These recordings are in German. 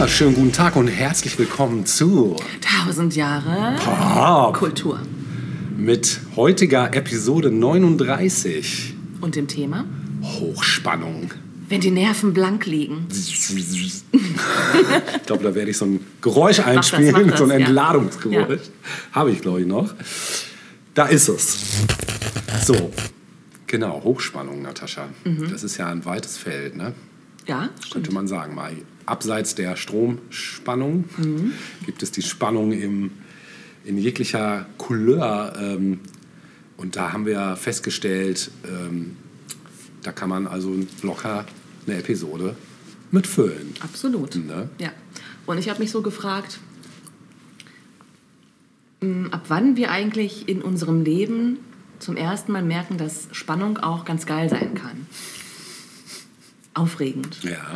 Wunderschönen guten Tag und herzlich willkommen zu Tausend Jahre Pop Kultur. mit heutiger Episode 39 Und dem Thema? Hochspannung. Wenn die Nerven blank liegen. Ich glaube, da werde ich so ein Geräusch das, einspielen, mach das, so ein ja. Entladungsgeräusch. Habe ich, glaube ich, noch. Da ist es. So, genau, Hochspannung, Natascha. Mhm. Das ist ja ein weites Feld, ne? Ja, stimmt. könnte man sagen. Mal abseits der Stromspannung Mhm. gibt es die Spannung im, in jeglicher Couleur. Ähm, und da haben wir festgestellt, ähm, da kann man also locker eine Episode mitfüllen. Absolut. Ne? Ja. Und ich habe mich so gefragt, mh, ab wann wir eigentlich in unserem Leben zum ersten Mal merken, dass Spannung auch ganz geil sein kann. Aufregend. Ja.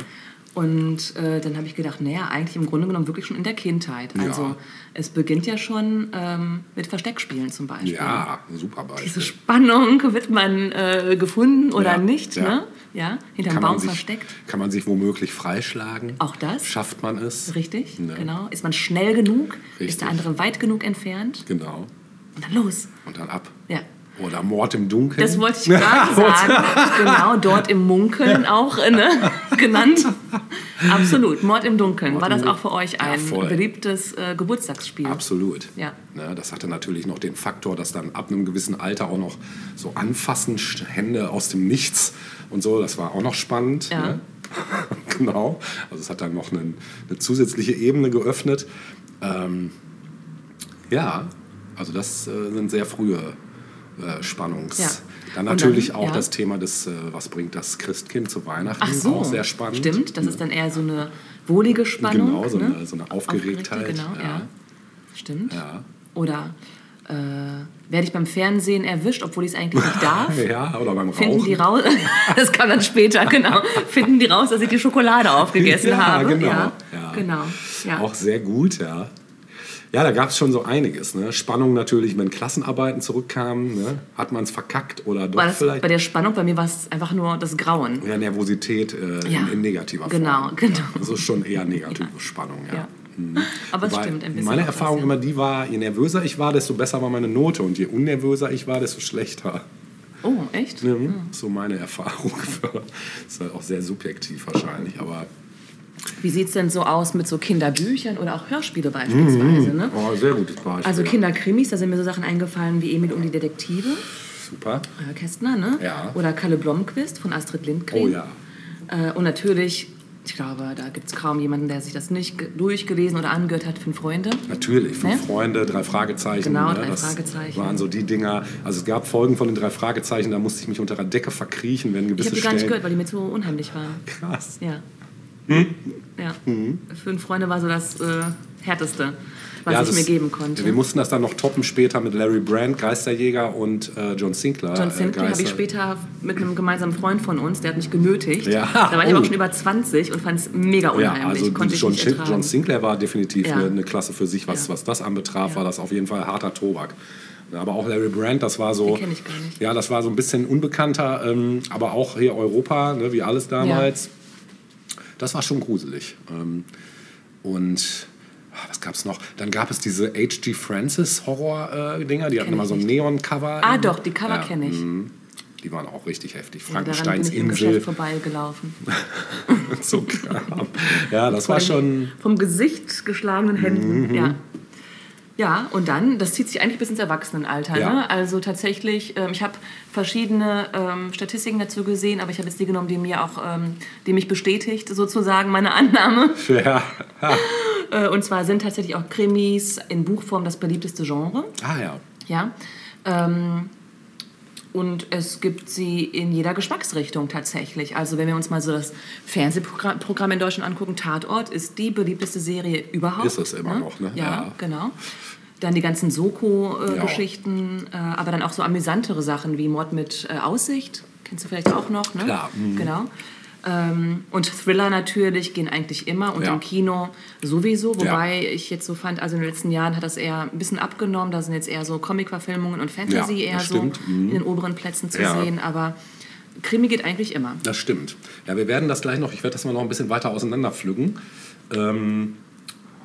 Und äh, dann habe ich gedacht, naja, eigentlich im Grunde genommen wirklich schon in der Kindheit. Also Ja. es beginnt ja schon ähm, mit Versteckspielen zum Beispiel. Ja, super Diese Beispiel. Spannung, wird man äh, gefunden oder Ja, nicht, ja. ne? Ja, hinterm Baum sich, versteckt. kann man sich womöglich freischlagen? Auch das. Schafft man es? Richtig, Ne? genau. Ist man schnell genug? Richtig. Ist der andere weit genug entfernt? Genau. Und dann los. Und dann ab. Ja. Oder Mord im Dunkeln. Das wollte ich gerade sagen. genau, dort im Munkeln auch äh, ne, genannt. Absolut, Mord im Dunkeln. Mord War das auch für euch Ja, ein voll. beliebtes äh, Geburtstagsspiel? Absolut. Ja. Ne, das hatte natürlich noch den Faktor, dass dann ab einem gewissen Alter auch noch so anfassen, Hände aus dem Nichts und so, das war auch noch spannend. Ja. Ne? genau. Also es hat dann noch einen, eine zusätzliche Ebene geöffnet. Ähm, ja, also das äh, sind sehr frühe äh, Spannungs. Ja. Dann natürlich dann, auch ja. das Thema des, äh, was bringt das Christkind zu Weihnachten, Ach so, auch sehr spannend. Stimmt, das ist dann eher so eine wohlige Spannung. Genau, so ne? eine- so eine Aufgeregtheit, Aufgeregte, Genau, ja. ja. Stimmt. Oder äh, werde ich beim Fernsehen erwischt, obwohl ich es eigentlich nicht darf? ja, oder beim Finden Rauchen. die raus, das kam dann später, genau. Finden die raus, dass ich die Schokolade aufgegessen Ja, habe? genau. Ja, Ja. genau. Ja. Auch sehr gut, ja. Ja, da gab es schon so einiges. Ne? Spannung natürlich, wenn Klassenarbeiten zurückkamen. Ne? Hat man es verkackt oder doch War das vielleicht? bei der Spannung, bei mir war es einfach nur das Grauen. ja, Nervosität äh, Ja. in, in negativer Genau, Form. genau. Ja, das ist schon eher negative Spannung, ja. Ja. Mhm. Aber es stimmt, ein bisschen. Meine Erfahrung das, immer die war, je nervöser ich war, desto besser war meine Note. Und je unnervöser ich war, desto schlechter. Oh, echt? Mhm. So meine Erfahrung. ist halt auch sehr subjektiv wahrscheinlich, aber Wie sieht es denn so aus mit so Kinderbüchern oder auch Hörspiele beispielsweise? Ne? oh, sehr gutes Beispiel. Also Kinderkrimis, da sind mir so Sachen eingefallen wie Emil und die Detektive, Super. äh, Kästner, ne? Ja. Oder Kalle Blomqvist von Astrid Lindgren. Oh ja. Äh, und natürlich, ich glaube, da gibt es kaum jemanden, der sich das nicht ge- durchgelesen oder angehört hat, Fünf Freunde. Natürlich, fünf Ne? Freunde, drei Fragezeichen. Genau, ne, drei das Fragezeichen. waren so die Dinger. Also es gab Folgen von den drei Fragezeichen, da musste ich mich unter der Decke verkriechen, wenn Ich gewisse habe die gar nicht gehört, weil die mir zu unheimlich waren. Krass. Ja. Hm? Ja. Fünf Freunde war so das äh, härteste, was Ja, ich das- mir geben konnte. Wir mussten das dann noch toppen später mit Larry Brand, Geisterjäger und äh, John Sinclair. John äh, Sinclair habe ich später mit einem gemeinsamen Freund von uns, der hat mich genötigt. Ja. Da war ich aber Oh. auch schon über 20 und fand es mega Ja, unheimlich. also Konnte ich John. John Sinclair war definitiv Ja. eine, eine Klasse für sich, was, Ja. was das anbetraf, Ja. war das auf jeden Fall harter Tobak. Ja, Aber auch Larry Brand, das war so. Den kenn ich gar nicht. Ja, das war so ein bisschen unbekannter, ähm, aber auch hier Europa, ne, wie alles damals. Das war schon gruselig. Ähm, und ah, was gab es noch? Dann gab es diese H.G. Francis Horror-Dinger, die hatten immer so ein. Neon-Cover. Ah, doch, die Cover kenne ich. mhm. Die waren auch richtig heftig. Ja, Frankensteins im Insel, Geschäft vorbeigelaufen. so Kram. Ja, das war schon. Vom Gesicht geschlagenen Händen, Mhm. ja. Ja, und dann, das zieht sich eigentlich bis ins Erwachsenenalter. Ja. Ne? Also tatsächlich, ähm, ich habe verschiedene ähm, Statistiken dazu gesehen, aber ich habe jetzt die genommen, die mir auch, ähm, die mich bestätigt, sozusagen meine Annahme. Ja. Äh, und zwar sind tatsächlich auch Krimis in Buchform das beliebteste Genre. Ah ja. Ja. Und es gibt sie in jeder Geschmacksrichtung tatsächlich. Also wenn wir uns mal so das Fernsehprogramm Programm in Deutschland angucken, Tatort ist die beliebteste Serie überhaupt. Ist es immer noch, ne? Ja, Ja. genau. Dann die ganzen Soko-Geschichten, äh, aber dann auch so amüsantere Sachen wie Mord mit äh, Aussicht. Kennst du vielleicht auch noch, ne? Klar, mhm. Genau. Ähm, und Thriller natürlich gehen eigentlich immer und Ja. im Kino sowieso, wobei ich jetzt so fand, also in den letzten Jahren hat das eher ein bisschen abgenommen. Da sind jetzt eher so Comic-Verfilmungen und Fantasy Ja, eher so. Mhm. in den oberen Plätzen zu Ja. sehen, aber Krimi geht eigentlich immer. Das stimmt. Ja, wir werden das gleich noch, ich werde das mal noch ein bisschen weiter auseinanderpflücken. ähm,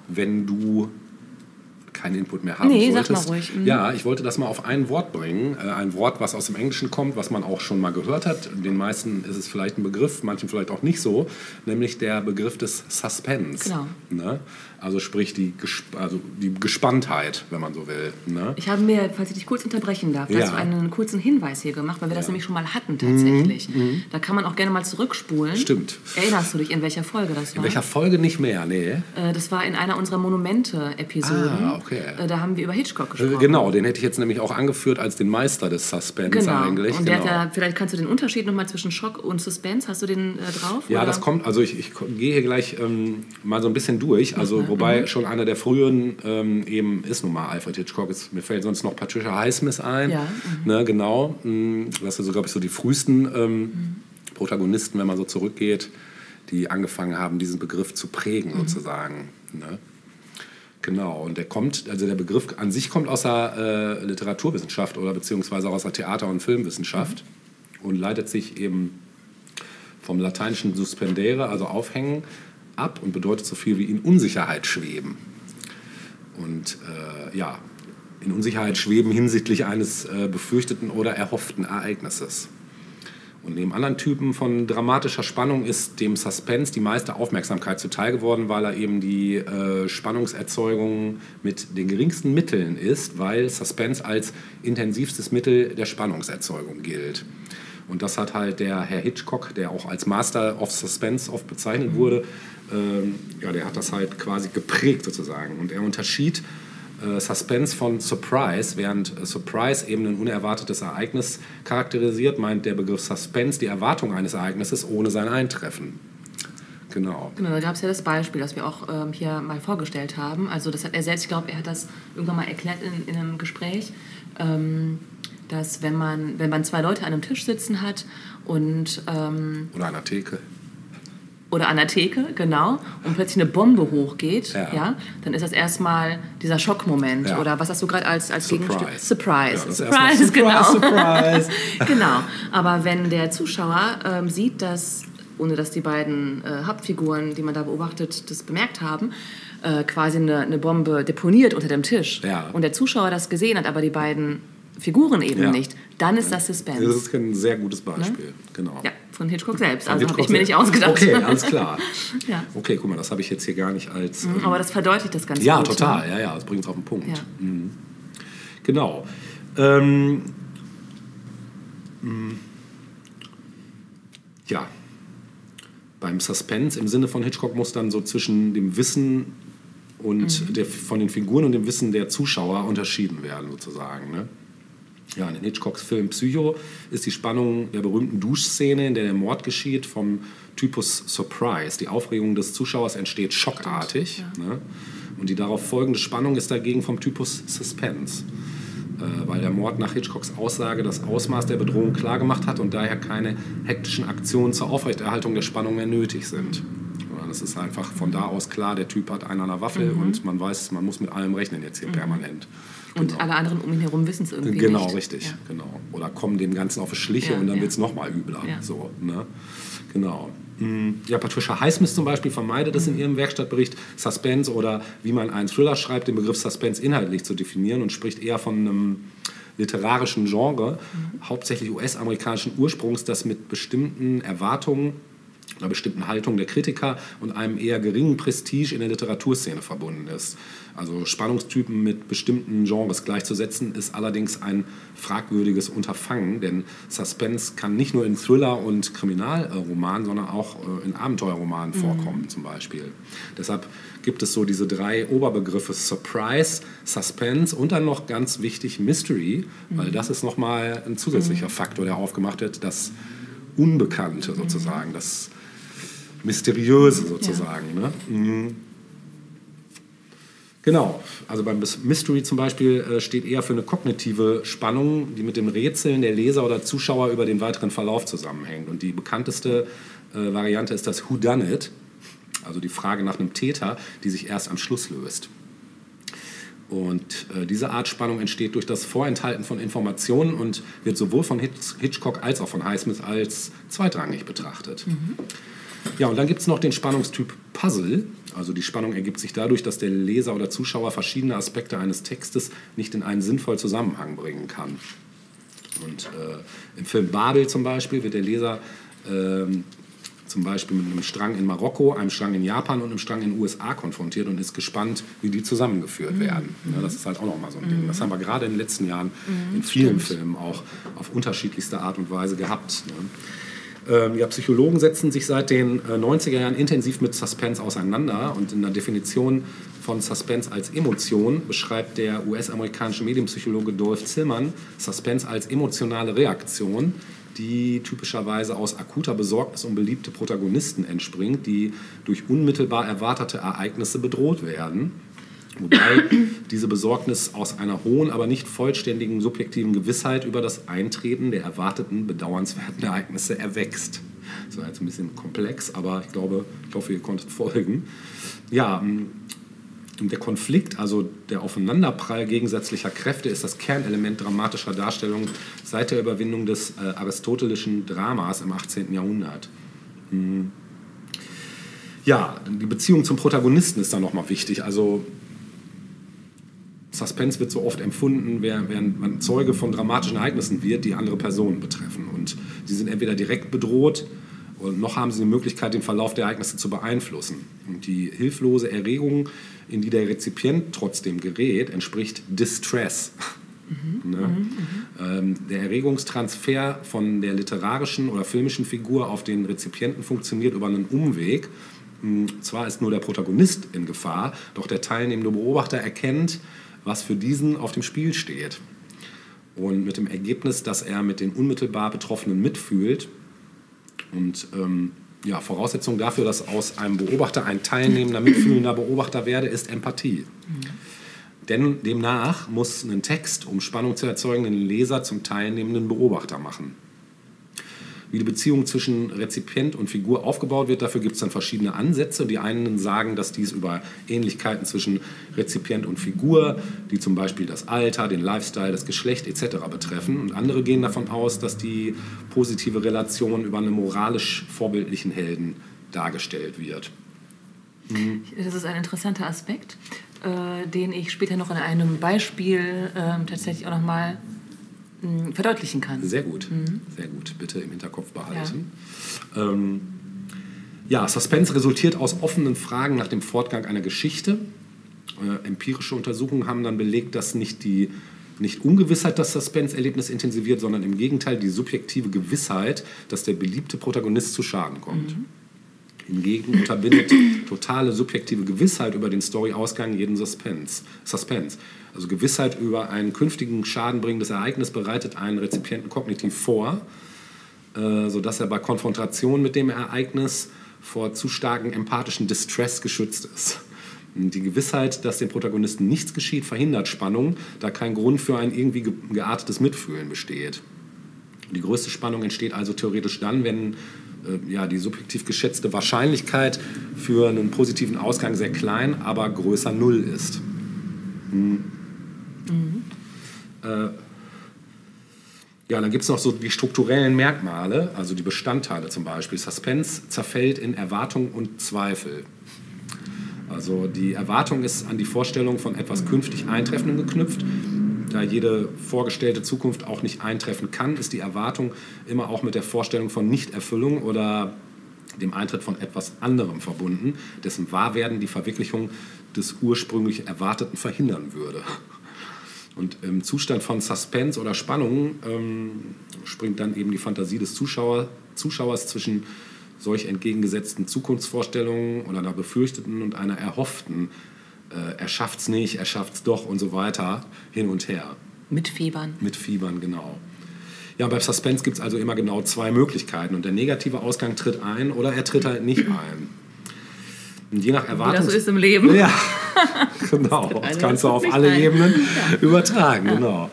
wenn du keinen Input mehr haben Nee, solltest. sag mal ruhig. Mhm. Ja, ich wollte das mal auf ein Wort bringen. Äh, ein Wort, was aus dem Englischen kommt, was man auch schon mal gehört hat. Den meisten ist es vielleicht ein Begriff, manchen vielleicht auch nicht so. Nämlich der Begriff des Suspense. Genau. Ne? Also sprich die, Gesp also die Gespanntheit, wenn man so will. Ne? Ich habe mir, falls ich dich kurz unterbrechen darf, Ja. dazu einen kurzen Hinweis hier gemacht, weil wir das nämlich schon mal hatten Mhm, tatsächlich. Da kann man auch gerne mal zurückspulen. Stimmt. Erinnerst du dich, in welcher Folge das war? In welcher Folge nicht mehr? Nee. Äh, das war in einer unserer Monumente-Episoden. Ah, okay. Äh, Da haben wir über Hitchcock Äh, gesprochen. Genau, den hätte ich jetzt nämlich auch angeführt als den Meister des Suspense Genau. eigentlich. Und der genau. hat ja, vielleicht kannst du den Unterschied nochmal zwischen Schock und Suspense, hast du den äh, drauf? Ja, oder? das kommt, also ich, ich gehe hier gleich ähm, mal so ein bisschen durch. Also, Mhm. wobei schon einer der früheren ähm, eben ist nun mal Alfred Hitchcock. Ist, mir fällt sonst noch Patricia Highsmith ein. Ja, Ne, genau. Mm, Das sind so, glaube ich, so die frühesten ähm, Mhm. Protagonisten, wenn man so zurückgeht, die angefangen haben, diesen Begriff zu prägen, Mhm. sozusagen. Ne? Genau, und der kommt, also der Begriff an sich kommt aus der äh, Literaturwissenschaft oder beziehungsweise auch aus der Theater- und Filmwissenschaft und leitet sich eben vom lateinischen suspendere, also aufhängen, ab und bedeutet so viel wie in Unsicherheit schweben. Und äh, ja, in Unsicherheit schweben hinsichtlich eines äh, befürchteten oder erhofften Ereignisses. Und neben anderen Typen von dramatischer Spannung ist dem Suspense die meiste Aufmerksamkeit zuteil geworden, weil er eben die äh, Spannungserzeugung mit den geringsten Mitteln ist, weil Suspense als intensivstes Mittel der Spannungserzeugung gilt. Und das hat halt der Herr Hitchcock, der auch als Master of Suspense oft bezeichnet wurde, ähm, ja, der hat das halt quasi geprägt sozusagen. Und er unterschied äh, Suspense von Surprise, während äh, Surprise eben ein unerwartetes Ereignis charakterisiert, meint der Begriff Suspense die Erwartung eines Ereignisses ohne sein Eintreffen. Genau. Genau, da gab es ja das Beispiel, das wir auch ähm, hier mal vorgestellt haben. Also das hat er selbst, ich glaube, er hat das irgendwann mal erklärt in, in einem Gespräch, ähm, dass wenn man, wenn man zwei Leute an einem Tisch sitzen hat und ähm, Oder an der Theke. Oder an der Theke, genau, und plötzlich eine Bombe hochgeht, Ja. ja, dann ist das erstmal dieser Schockmoment. Ja. Oder was hast du gerade als, als Surprise. Gegenstück? Surprise. Ja, Surprise, erstmal genau. Surprise, Surprise. genau. Aber wenn der Zuschauer ähm, sieht, dass, ohne dass die beiden äh, Hauptfiguren, die man da beobachtet, das bemerkt haben, äh, quasi eine, eine Bombe deponiert unter dem Tisch Ja. und der Zuschauer das gesehen hat, aber die beiden Figuren eben nicht, dann ist das Suspense. Das ist ein sehr gutes Beispiel. Genau. ja, von Hitchcock selbst. Von Also habe ich mir nicht ausgedacht. Okay, alles klar. Ja. Okay, guck mal, das habe ich jetzt hier gar nicht als. ähm, Aber das verdeutlicht das Ganze ja, gut. total. Ne? Ja, ja, das bringt es auf den Punkt. Ja. Genau. Ähm, mh, ja. Beim Suspense im Sinne von Hitchcock muss dann so zwischen dem Wissen und der, von den Figuren und dem Wissen der Zuschauer unterschieden werden, sozusagen. Ne? Ja, in Hitchcocks Film Psycho ist die Spannung der berühmten Duschszene, in der der Mord geschieht, vom Typus Surprise. Die Aufregung des Zuschauers entsteht schockartig. Ne? Und die darauf folgende Spannung ist dagegen vom Typus Suspense. Äh, weil der Mord nach Hitchcocks Aussage das Ausmaß der Bedrohung klargemacht hat und daher keine hektischen Aktionen zur Aufrechterhaltung der Spannung mehr nötig sind. Es ist einfach von da aus klar, der Typ hat einen an der Waffel und man weiß, man muss mit allem rechnen jetzt hier permanent. Und alle anderen um ihn herum wissen es irgendwie Genau, nicht. richtig. Ja. Genau. Oder kommen dem Ganzen auf die Schliche Ja, und dann ja. wird es nochmal übler. Ja. So, ne? Genau. Mm, Ja, Patricia Highsmith zum Beispiel vermeidet es in Mhm. ihrem Werkstattbericht, Suspense oder wie man einen Thriller schreibt, den Begriff Suspense inhaltlich zu definieren und spricht eher von einem literarischen Genre, Mhm. hauptsächlich US-amerikanischen Ursprungs, das mit bestimmten Erwartungen einer bestimmten Haltung der Kritiker und einem eher geringen Prestige in der Literaturszene verbunden ist. Also Spannungstypen mit bestimmten Genres gleichzusetzen, ist allerdings ein fragwürdiges Unterfangen, denn Suspense kann nicht nur in Thriller- und Kriminalromanen, sondern auch äh, in Abenteuerromanen vorkommen zum Beispiel. Deshalb gibt es so diese drei Oberbegriffe Surprise, Suspense und dann noch ganz wichtig Mystery, weil das ist nochmal ein zusätzlicher Faktor, der aufgemacht wird, das Unbekannte sozusagen, das Mysteriöse sozusagen. Ne? Mhm. Genau, also beim Mystery zum Beispiel äh, steht eher für eine kognitive Spannung, die mit dem Rätseln der Leser oder Zuschauer über den weiteren Verlauf zusammenhängt. Und die bekannteste äh, Variante ist das Who Done It, also die Frage nach einem Täter, die sich erst am Schluss löst. Und äh, diese Art Spannung entsteht durch das Vorenthalten von Informationen und wird sowohl von Hitch Hitchcock als auch von Highsmith als zweitrangig betrachtet. Ja, und dann gibt es noch den Spannungstyp Puzzle. Also die Spannung ergibt sich dadurch, dass der Leser oder Zuschauer verschiedene Aspekte eines Textes nicht in einen sinnvollen Zusammenhang bringen kann. Und äh, im Film Babel zum Beispiel wird der Leser ähm, zum Beispiel mit einem Strang in Marokko, einem Strang in Japan und einem Strang in den USA konfrontiert und ist gespannt, wie die zusammengeführt mhm. werden. Ja, das ist halt auch nochmal so ein Ding. Das haben wir gerade in den letzten Jahren mhm, in vielen stimmt. Filmen auch auf unterschiedlichste Art und Weise gehabt. Ne? Ähm, ja, Psychologen setzen sich seit den 90er äh, Jahren intensiv mit Suspense auseinander und in der Definition von Suspense als Emotion beschreibt der US-amerikanische Medienpsychologe Dolph Zillmann Suspense als emotionale Reaktion, die typischerweise aus akuter Besorgnis um beliebte Protagonisten entspringt, die durch unmittelbar erwartete Ereignisse bedroht werden. Wobei diese Besorgnis aus einer hohen, aber nicht vollständigen subjektiven Gewissheit über das Eintreten der erwarteten, bedauernswerten Ereignisse erwächst. Das war jetzt ein bisschen komplex, aber ich glaube, ich hoffe, ihr konntet folgen. Ja, der Konflikt, also der Aufeinanderprall gegensätzlicher Kräfte, ist das Kernelement dramatischer Darstellung seit der Überwindung des äh, aristotelischen Dramas im 18. Jahrhundert. Hm. Ja, die Beziehung zum Protagonisten ist dann nochmal wichtig. Also Suspense wird so oft empfunden, während man Zeuge von dramatischen Ereignissen wird, die andere Personen betreffen. Und sie sind entweder direkt bedroht und noch haben sie die Möglichkeit, den Verlauf der Ereignisse zu beeinflussen. Und die hilflose Erregung, in die der Rezipient trotzdem gerät, entspricht Distress. Mhm. Ne? Mhm, ähm, der Erregungstransfer von der literarischen oder filmischen Figur auf den Rezipienten funktioniert über einen Umweg. Hm, zwar ist nur der Protagonist in Gefahr, doch der teilnehmende Beobachter erkennt, was für diesen auf dem Spiel steht. Und mit dem Ergebnis, dass er mit den unmittelbar Betroffenen mitfühlt. Und ähm, ja, Voraussetzung dafür, dass aus einem Beobachter ein teilnehmender, mitfühlender Beobachter werde, ist Empathie. Mhm. Denn demnach muss ein Text, um Spannung zu erzeugen, den Leser zum teilnehmenden Beobachter machen wie die Beziehung zwischen Rezipient und Figur aufgebaut wird. Dafür gibt es dann verschiedene Ansätze. Die einen sagen, dass dies über Ähnlichkeiten zwischen Rezipient und Figur, die zum Beispiel das Alter, den Lifestyle, das Geschlecht etc. betreffen. Und andere gehen davon aus, dass die positive Relation über einen moralisch vorbildlichen Helden dargestellt wird. Mhm. Das ist ein interessanter Aspekt, äh, den ich später noch in einem Beispiel äh, tatsächlich auch noch Mm, verdeutlichen kann. Sehr gut, mhm. sehr gut. Bitte im Hinterkopf behalten. Ja. Ähm, ja, Suspense resultiert aus offenen Fragen nach dem Fortgang einer Geschichte. Äh, empirische Untersuchungen haben dann belegt, dass nicht die nicht Ungewissheit das Suspense-Erlebnis intensiviert, sondern im Gegenteil die subjektive Gewissheit, dass der beliebte Protagonist zu Schaden kommt. Mhm. Hingegen unterbindet totale subjektive Gewissheit über den Storyausgang jeden Suspense. Suspense. Also Gewissheit über einen künftigen schadenbringendes Ereignis bereitet einen Rezipienten kognitiv vor, äh, sodass er bei Konfrontation mit dem Ereignis vor zu starken empathischen Distress geschützt ist. Die Gewissheit, dass dem Protagonisten nichts geschieht, verhindert Spannung, da kein Grund für ein irgendwie geartetes Mitfühlen besteht. Die größte Spannung entsteht also theoretisch dann, wenn äh, ja, die subjektiv geschätzte Wahrscheinlichkeit für einen positiven Ausgang sehr klein, aber größer Null ist. Hm. Äh, ja, dann gibt es noch so die strukturellen Merkmale, also die Bestandteile zum Beispiel. Suspense zerfällt in Erwartung und Zweifel. Also die Erwartung ist an die Vorstellung von etwas künftig Eintreffendem geknüpft. Da jede vorgestellte Zukunft auch nicht eintreffen kann, ist die Erwartung immer auch mit der Vorstellung von Nichterfüllung oder dem Eintritt von etwas anderem verbunden, dessen Wahrwerden die Verwirklichung des ursprünglich Erwarteten verhindern würde. Und im Zustand von Suspense oder Spannung ähm, springt dann eben die Fantasie des Zuschauer, Zuschauers zwischen solch entgegengesetzten Zukunftsvorstellungen oder einer befürchteten und einer erhofften, äh, er schafft's nicht, er schafft's doch und so weiter, hin und her. Mit Fiebern. Mit Fiebern, genau. Ja, bei Suspense gibt es also immer genau zwei Möglichkeiten und der negative Ausgang tritt ein oder er tritt halt nicht ein. Und je nach Erwartung. Wie das so ist im Leben. Ja, genau. Das kannst du auf alle ein. Ebenen ja. übertragen, ja. genau.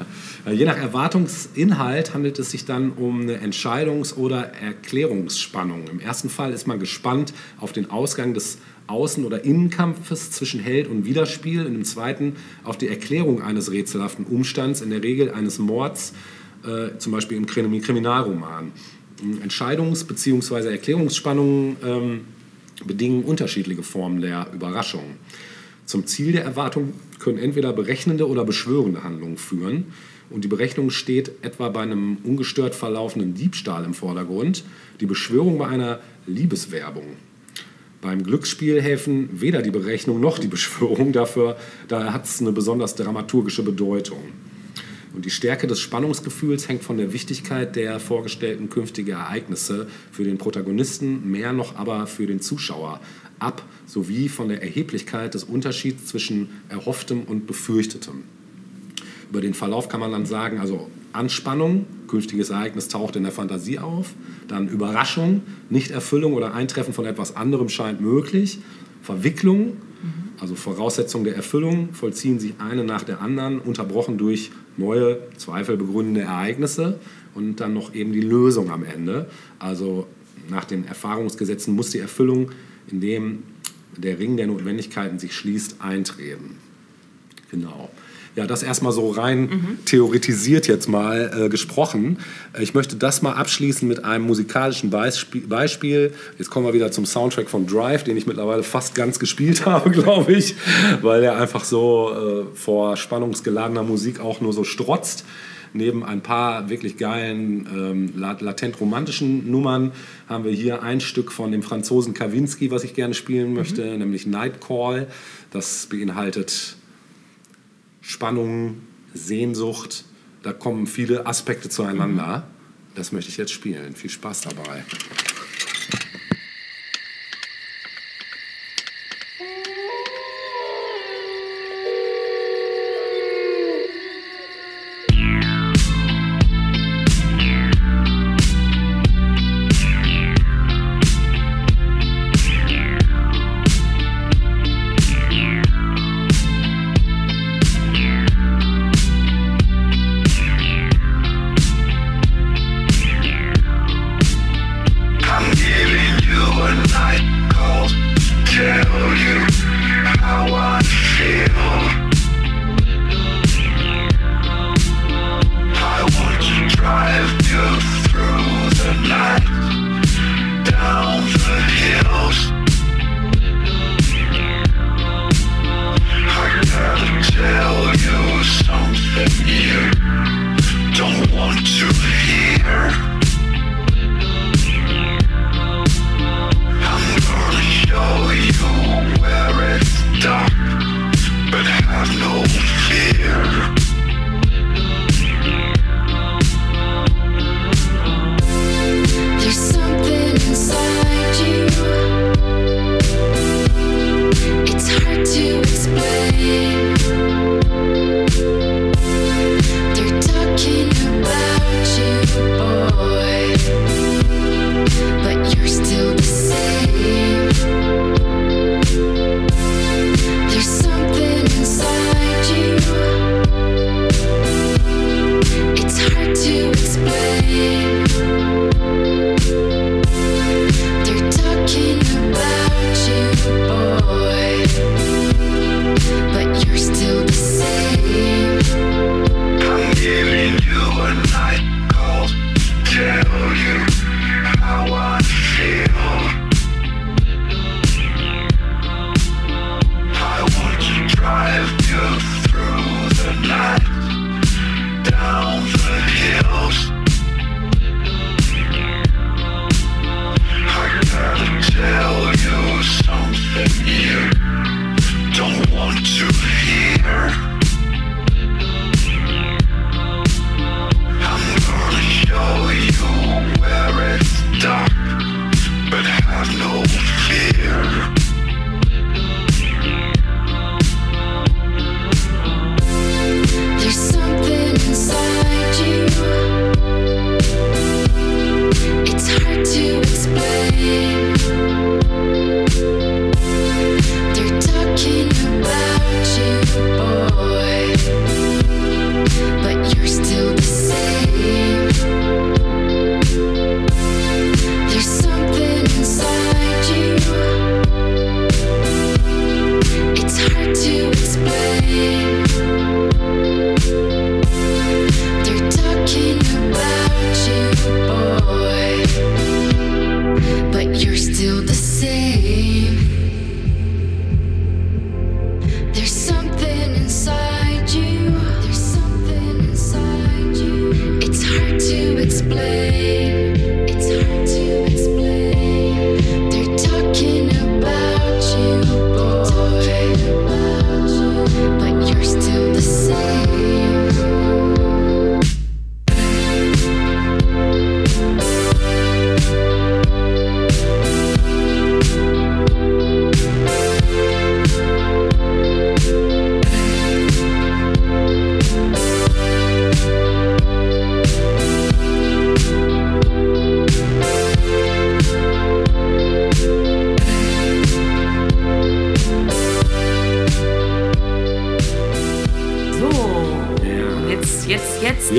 Je nach Erwartungsinhalt handelt es sich dann um eine Entscheidungs- oder Erklärungsspannung. Im ersten Fall ist man gespannt auf den Ausgang des Außen- oder Innenkampfes zwischen Held und Widerspiel. In dem zweiten auf die Erklärung eines rätselhaften Umstands, in der Regel eines Mords, äh, zum Beispiel im Kriminalroman. Entscheidungs- bzw. Erklärungsspannungen ähm, bedingen unterschiedliche Formen der Überraschung. Zum Ziel der Erwartung können entweder berechnende oder beschwörende Handlungen führen. Und die Berechnung steht etwa bei einem ungestört verlaufenden Diebstahl im Vordergrund, die Beschwörung bei einer Liebeswerbung. Beim Glücksspiel helfen weder die Berechnung noch die Beschwörung, dafür da hat es eine besonders dramaturgische Bedeutung. Und die Stärke des Spannungsgefühls hängt von der Wichtigkeit der vorgestellten künftigen Ereignisse für den Protagonisten, mehr noch aber für den Zuschauer ab, sowie von der Erheblichkeit des Unterschieds zwischen erhofftem und befürchtetem. Über den Verlauf kann man dann sagen, also Anspannung, künftiges Ereignis taucht in der Fantasie auf, dann Überraschung, Nichterfüllung oder Eintreffen von etwas anderem scheint möglich, Verwicklung, also Voraussetzungen der Erfüllung, vollziehen sich eine nach der anderen, unterbrochen durch neue, zweifelbegründende Ereignisse und dann noch eben die Lösung am Ende. Also nach den Erfahrungsgesetzen muss die Erfüllung, indem der Ring der Notwendigkeiten sich schließt, eintreten. Genau. Ja, das erstmal so rein mhm. theoretisiert jetzt mal äh, gesprochen. Ich möchte das mal abschließen mit einem musikalischen Beispiel. Jetzt kommen wir wieder zum Soundtrack von Drive, den ich mittlerweile fast ganz gespielt habe, glaube ich, weil er einfach so äh, vor spannungsgeladener Musik auch nur so strotzt neben ein paar wirklich geilen, ähm, latent romantischen Nummern haben wir hier ein Stück von dem Franzosen Kavinsky, was ich gerne spielen möchte, mhm. nämlich Night Call. Das beinhaltet Spannung, Sehnsucht. Da kommen viele Aspekte zueinander. Das möchte ich jetzt spielen. Viel Spaß dabei.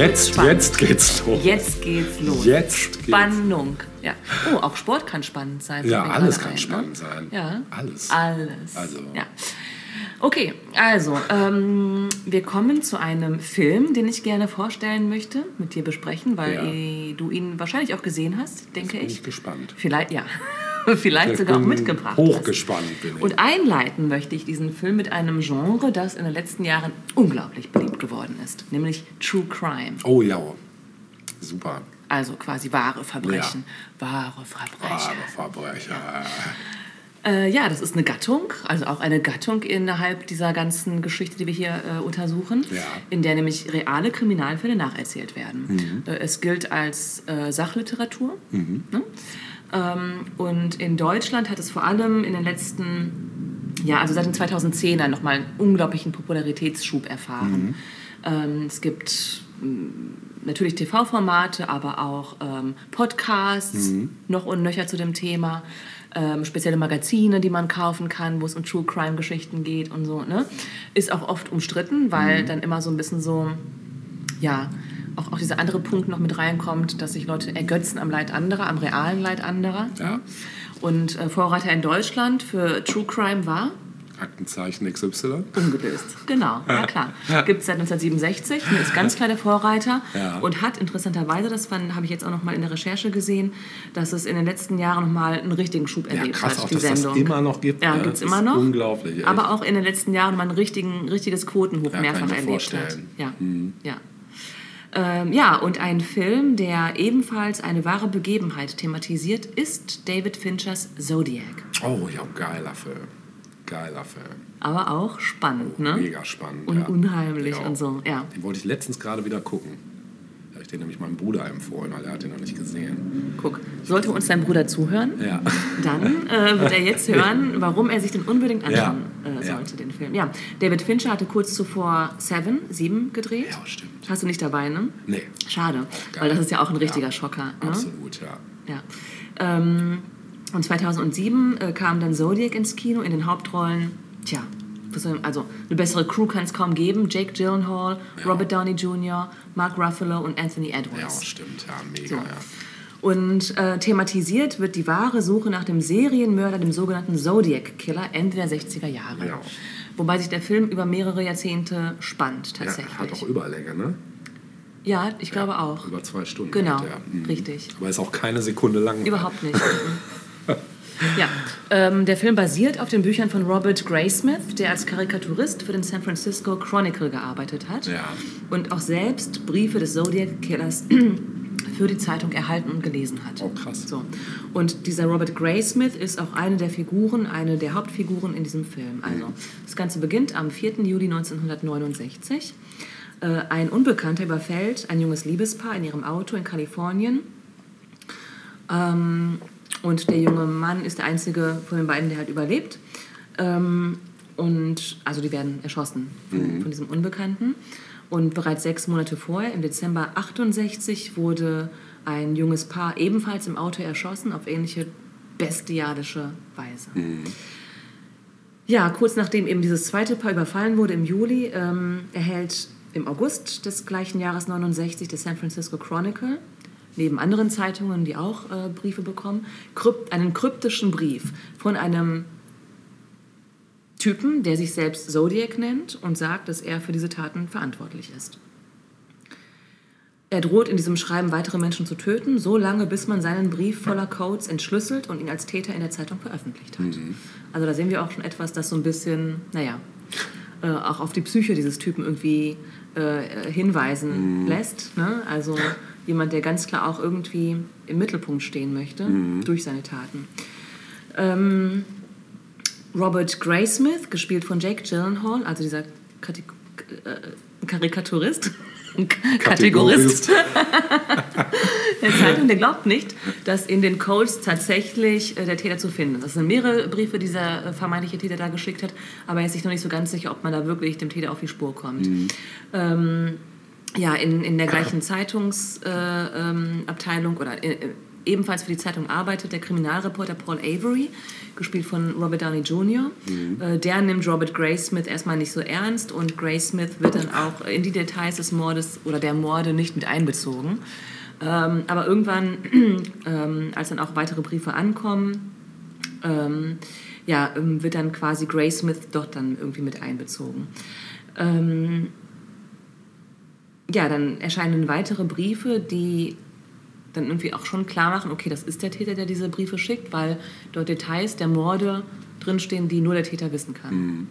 Jetzt, spannend. jetzt geht's los. Jetzt geht's los. Jetzt. Spannung. Ja. Oh, auch Sport kann spannend sein. Ja, alles kann ein, spannend ne? sein. Ja. Alles. Alles. Also. Ja. Okay, also ähm, wir kommen zu einem Film, den ich gerne vorstellen möchte, mit dir besprechen, weil Ja. du ihn wahrscheinlich auch gesehen hast, denke Bin ich. ich gespannt. Vielleicht, ja. Vielleicht Ich sogar auch mitgebracht. Hochgespannt bin ich. Und einleiten möchte ich diesen Film mit einem Genre, das in den letzten Jahren unglaublich beliebt geworden ist, nämlich True Crime. oh ja. Super. Also quasi wahre Verbrechen. Wahre Verbrechen. Wahre Verbrecher. Äh, ja, das ist eine Gattung, also auch eine Gattung innerhalb dieser ganzen Geschichte, die wir hier äh, untersuchen, Ja. in der nämlich reale Kriminalfälle nacherzählt werden. Äh, es gilt als äh, Sachliteratur. Ne? Ähm, und in Deutschland hat es vor allem in den letzten, ja, also seit den 2010ern nochmal einen unglaublichen Popularitätsschub erfahren. Ähm, es gibt natürlich TV-Formate, aber auch ähm, Podcasts, noch und nöcher zu dem Thema. Ähm, spezielle Magazine, die man kaufen kann, wo es um True Crime-Geschichten geht und so. Ne? Ist auch oft umstritten, weil dann immer so ein bisschen so, ja, auch, auch dieser andere Punkt noch mit reinkommt, dass sich Leute ergötzen am Leid anderer, am realen Leid anderer. Ja. Und äh, Vorreiter in Deutschland für True Crime war Aktenzeichen XY. Ungelöst, genau, ja klar. Gibt es seit 1967, ne, ist ganz klar der Vorreiter Ja. und hat interessanterweise, das habe ich jetzt auch noch mal in der Recherche gesehen, dass es in den letzten Jahren noch mal einen richtigen Schub Ja, erlebt krass, hat, auch die dass das Sendung. immer noch gibt. Ja, gibt es Das immer noch. Unglaublich. Echt. Aber auch in den letzten Jahren mal ein richtigen, richtiges Quotenhoch Ja, mehrfach erlebt hat. vorstellen. Ja, Mhm. ja. Ähm, ja, und ein Film, der ebenfalls eine wahre Begebenheit thematisiert, ist David Finchers Zodiac. Oh ja, geiler Film. Geiler Film. Aber auch spannend, ne? Mega spannend. Und ja. unheimlich Ja. und so, ja. Den wollte ich letztens gerade wieder gucken. Da habe ich den nämlich meinem Bruder empfohlen, weil er hat den noch nicht gesehen. Guck, sollte uns dein Bruder zuhören, Ja. dann äh, wird er jetzt hören, warum er sich den unbedingt anschauen Ja, äh, ja. sollte, den Film. Ja, David Fincher hatte kurz zuvor Seven, Sieben gedreht. Ja, stimmt. Hast du nicht dabei, ne? Nee. Schade, geil. weil das ist ja auch ein richtiger Ja, Schocker. Ne? Absolut, ja. Ja. Ähm, und 2007 äh, kam dann Zodiac ins Kino in den Hauptrollen. Tja, also eine bessere Crew kann es kaum geben. Jake Gyllenhaal, Ja. Robert Downey Jr., Mark Ruffalo und Anthony Edwards. Ja, stimmt. Ja, mega, So. ja. Und äh, thematisiert wird die wahre Suche nach dem Serienmörder, dem sogenannten Zodiac Killer, Ende der 60er Jahre. Ja. Wobei sich der Film über mehrere Jahrzehnte spannt, tatsächlich. Ja, hat auch Überlänge, ne? Ja, ich glaube auch. Über zwei Stunden. Genau, hat der. Mhm. richtig. Aber ist auch keine Sekunde lang. Überhaupt nicht. ja, ähm, der Film basiert auf den Büchern von Robert Graysmith, der als Karikaturist für den San Francisco Chronicle gearbeitet hat Ja. und auch selbst Briefe des Zodiac Killers für die Zeitung erhalten und gelesen hat. Oh, krass. So. Und dieser Robert Graysmith ist auch eine der Figuren, eine der Hauptfiguren in diesem Film. Also, das Ganze beginnt am 4. Juli 1969. Äh, Ein Unbekannter überfällt ein junges Liebespaar in ihrem Auto in Kalifornien. Ähm, und der junge Mann ist der einzige von den beiden, der halt überlebt. Ähm, und also die werden erschossen von, von diesem Unbekannten. Und bereits sechs Monate vorher, im Dezember 68, wurde ein junges Paar ebenfalls im Auto erschossen, auf ähnliche bestialische Weise. Ja, kurz nachdem eben dieses zweite Paar überfallen wurde im Juli, ähm, erhält im August des gleichen Jahres 69 der San Francisco Chronicle, neben anderen Zeitungen, die auch äh, Briefe bekommen, krypt, einen kryptischen Brief von einem Typen, der sich selbst Zodiac nennt und sagt, dass er für diese Taten verantwortlich ist. Er droht in diesem Schreiben weitere Menschen zu töten, so lange, bis man seinen Brief voller Codes entschlüsselt und ihn als Täter in der Zeitung veröffentlicht hat. Also da sehen wir auch schon etwas, das so ein bisschen, naja, äh, auch auf die Psyche dieses Typen irgendwie äh, hinweisen lässt. Ne? Also jemand, der ganz klar auch irgendwie im Mittelpunkt stehen möchte durch seine Taten. Ähm, Robert Graysmith, gespielt von Jake Gyllenhaal, also dieser Kati äh, Karikaturist, Kategorist der Zeitung, der glaubt nicht, dass in den Codes tatsächlich äh, der Täter zu finden ist. Das sind mehrere Briefe, die dieser äh, vermeintliche Täter da geschickt hat, aber er ist sich noch nicht so ganz sicher, ob man da wirklich dem Täter auf die Spur kommt. Ähm, ja, in, in der gleichen Zeitungsabteilung äh, ähm, oder in, ebenfalls für die Zeitung arbeitet, der Kriminalreporter Paul Avery, gespielt von Robert Downey Jr. Mhm. Äh, der nimmt Robert Graysmith erstmal nicht so ernst und Graysmith wird dann auch in die Details des Mordes oder der Morde nicht mit einbezogen. Ähm, aber irgendwann, ähm, als dann auch weitere Briefe ankommen, ähm, ja, ähm, wird dann quasi Graysmith doch dann irgendwie mit einbezogen. Ja, dann erscheinen weitere Briefe, die dann irgendwie auch schon klar machen, okay, das ist der Täter, der diese Briefe schickt, weil dort Details der Morde drinstehen, die nur der Täter wissen kann. Mhm.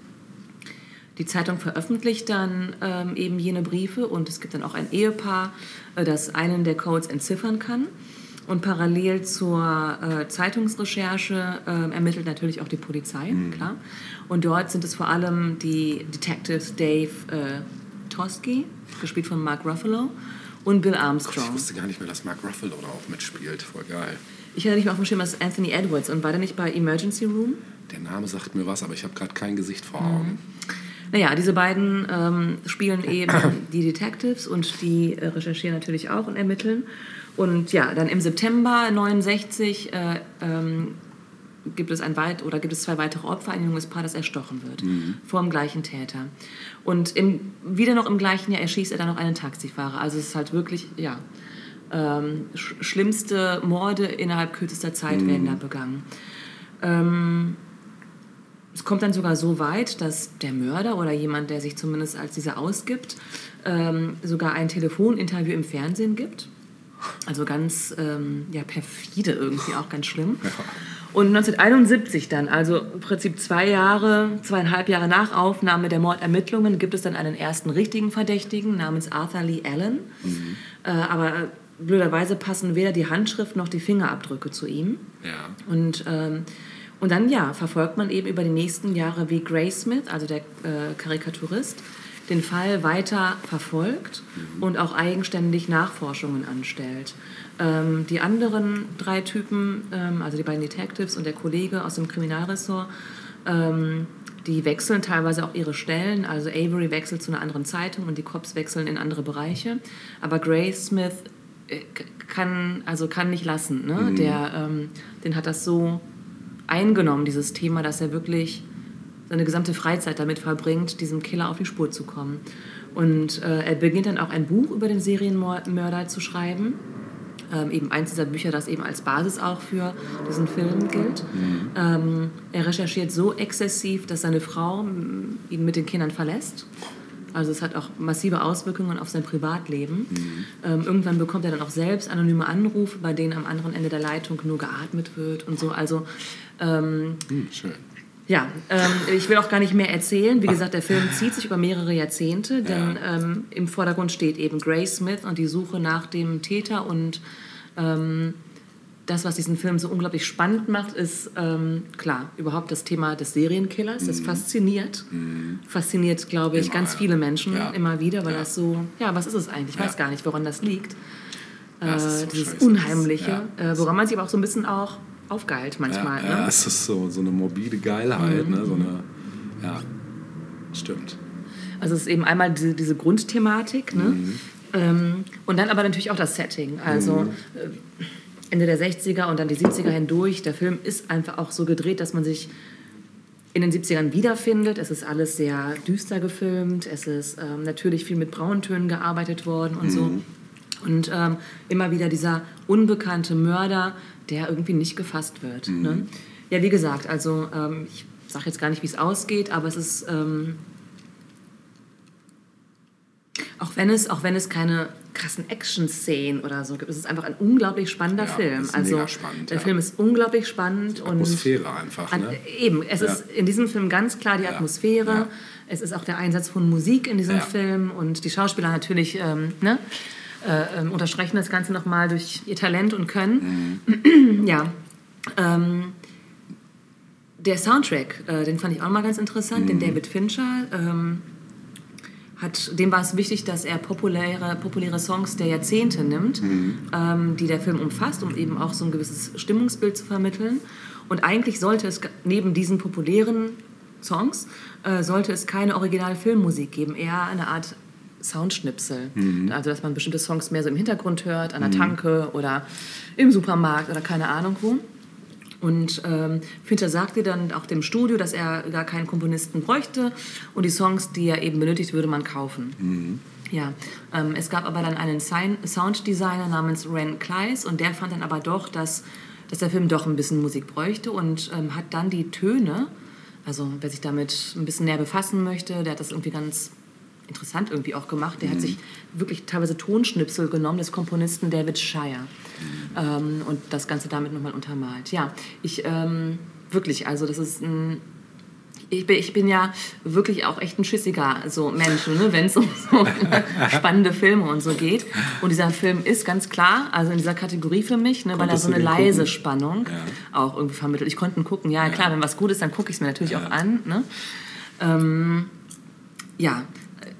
Die Zeitung veröffentlicht dann ähm, eben jene Briefe und es gibt dann auch ein Ehepaar, äh, das einen der Codes entziffern kann. Und parallel zur äh, Zeitungsrecherche äh, ermittelt natürlich auch die Polizei, mhm. klar. Und dort sind es vor allem die Detectives Dave Tosky, gespielt von Mark Ruffalo, und Bill Armstrong. Gott, ich wusste gar nicht mehr, dass Mark Ruffalo da auch mitspielt. Voll geil. Ich hatte nicht mehr auf dem Schirm, dass Anthony Edwards und war der nicht bei Emergency Room? Der Name sagt mir was, aber ich habe gerade kein Gesicht vor Augen. Mhm. Naja, diese beiden ähm, spielen eben die Detectives und die äh, recherchieren natürlich auch und ermitteln. Und ja, dann im September 69 äh, ähm, gibt es ein weit oder gibt es zwei weitere Opfer, ein junges Paar, das erstochen wird mhm. vor dem gleichen Täter. Und im, wieder noch im gleichen Jahr erschießt er dann noch einen Taxifahrer. Also es ist halt wirklich, ja, ähm, sch schlimmste Morde innerhalb kürzester Zeit mhm. werden da begangen. Ähm, es kommt dann sogar so weit, dass der Mörder oder jemand, der sich zumindest als dieser ausgibt, ähm, sogar ein Telefoninterview im Fernsehen gibt. Also ganz ähm, ja, perfide irgendwie, auch ganz schlimm. Ja. Und 1971 dann, also im Prinzip zwei Jahre, zweieinhalb Jahre nach Aufnahme der Mordermittlungen, gibt es dann einen ersten richtigen Verdächtigen namens Arthur Lee Allen. Mhm. Äh, aber blöderweise passen weder die Handschrift noch die Fingerabdrücke zu ihm. Ja. Und, ähm, und dann, ja, verfolgt man eben über die nächsten Jahre, wie Gray Smith, also der äh, Karikaturist, den Fall weiter verfolgt mhm. und auch eigenständig Nachforschungen anstellt. Ähm, die anderen drei Typen, ähm, also die beiden Detectives und der Kollege aus dem Kriminalressort, ähm, die wechseln teilweise auch ihre Stellen. Also Avery wechselt zu einer anderen Zeitung und die Cops wechseln in andere Bereiche. Aber Gray Smith äh, kann, also kann nicht lassen. Ne? Mhm. Der, ähm, den hat das so eingenommen, dieses Thema, dass er wirklich seine gesamte Freizeit damit verbringt, diesem Killer auf die Spur zu kommen. Und äh, er beginnt dann auch ein Buch über den Serienmörder zu schreiben. Ähm, eben eins dieser Bücher, das eben als Basis auch für diesen Film gilt. Mhm. Ähm, er recherchiert so exzessiv, dass seine Frau ihn mit den Kindern verlässt. Also es hat auch massive Auswirkungen auf sein Privatleben. Mhm. Ähm, irgendwann bekommt er dann auch selbst anonyme Anrufe, bei denen am anderen Ende der Leitung nur geatmet wird und so. Also ähm, mhm, schön. Ja, ähm, ich will auch gar nicht mehr erzählen. Wie gesagt, der Film zieht sich über mehrere Jahrzehnte, denn ja. ähm, im Vordergrund steht eben Gray Smith und die Suche nach dem Täter und ähm, das, was diesen Film so unglaublich spannend macht, ist ähm, klar überhaupt das Thema des Serienkillers. Das mhm. fasziniert, mhm. fasziniert, glaube ich, immer, ganz viele Menschen ja. immer wieder, weil ja. das so, ja, was ist es eigentlich? Ich weiß gar nicht, woran das liegt. Äh, das dieses Unheimliche, äh, woran man sich aber auch so ein bisschen auch aufgeilt manchmal. Ja, ne? ja es ist so, so eine morbide Geilheit, mhm. ne? so eine, ja, stimmt. Also es ist eben einmal diese, diese Grundthematik, ne? Mhm. Ähm, und dann aber natürlich auch das Setting. Also mhm. äh, Ende der 60er und dann die 70er hindurch. Der Film ist einfach auch so gedreht, dass man sich in den 70ern wiederfindet. Es ist alles sehr düster gefilmt. Es ist ähm, natürlich viel mit Brauntönen gearbeitet worden und mhm. so. Und ähm, immer wieder dieser unbekannte Mörder, der irgendwie nicht gefasst wird. Mhm. Ne? Ja, wie gesagt, also ähm, ich sage jetzt gar nicht, wie es ausgeht, aber es ist, ähm, auch, wenn es, auch wenn es keine krassen Action-Szenen oder so gibt, es ist einfach ein unglaublich spannender ja, Film. also spannend, der ja. Film ist unglaublich spannend. Atmosphäre und einfach. Ne? eben, es ja. ist in diesem Film ganz klar die Atmosphäre. Es ist auch der Einsatz von Musik in diesem Film und die Schauspieler natürlich. Ähm, ne? Äh, ähm, unterstreichen das Ganze nochmal durch ihr Talent und Können. Mhm. ja. Ähm, der Soundtrack, äh, den fand ich auch mal ganz interessant, mhm. den David Fincher. Ähm, hat, dem war es wichtig, dass er populäre, populäre Songs der Jahrzehnte nimmt, mhm. ähm, die der Film umfasst, um eben auch so ein gewisses Stimmungsbild zu vermitteln. Und eigentlich sollte es neben diesen populären Songs, äh, sollte es keine originale Filmmusik geben, eher eine Art Soundschnipsel. Mhm. Also, dass man bestimmte Songs mehr so im Hintergrund hört, an der mhm. Tanke oder im Supermarkt oder keine Ahnung wo. Und ähm, Fincher sagte dann auch dem Studio, dass er gar keinen Komponisten bräuchte und die Songs, die er eben benötigt, würde man kaufen. Mhm. Ja, ähm, es gab aber dann einen Sounddesigner namens Ren Kleiss und der fand dann aber doch, dass, dass der Film doch ein bisschen Musik bräuchte und ähm, hat dann die Töne, also wer sich damit ein bisschen näher befassen möchte, der hat das irgendwie ganz interessant irgendwie auch gemacht. Der mhm. hat sich wirklich teilweise Tonschnipsel genommen des Komponisten David Shire mhm. ähm, und das Ganze damit nochmal untermalt. Ja, ich ähm, wirklich, also das ist ein ich bin, ich bin ja wirklich auch echt ein schissiger so Mensch, ne, wenn es um so spannende Filme und so geht. Und dieser Film ist ganz klar, also in dieser Kategorie für mich, ne, weil er so eine leise gucken? Spannung ja. auch irgendwie vermittelt. Ich konnte ihn gucken, ja, ja, klar, wenn was gut ist, dann gucke ich es mir natürlich ja. auch an. Ne? Ähm, ja,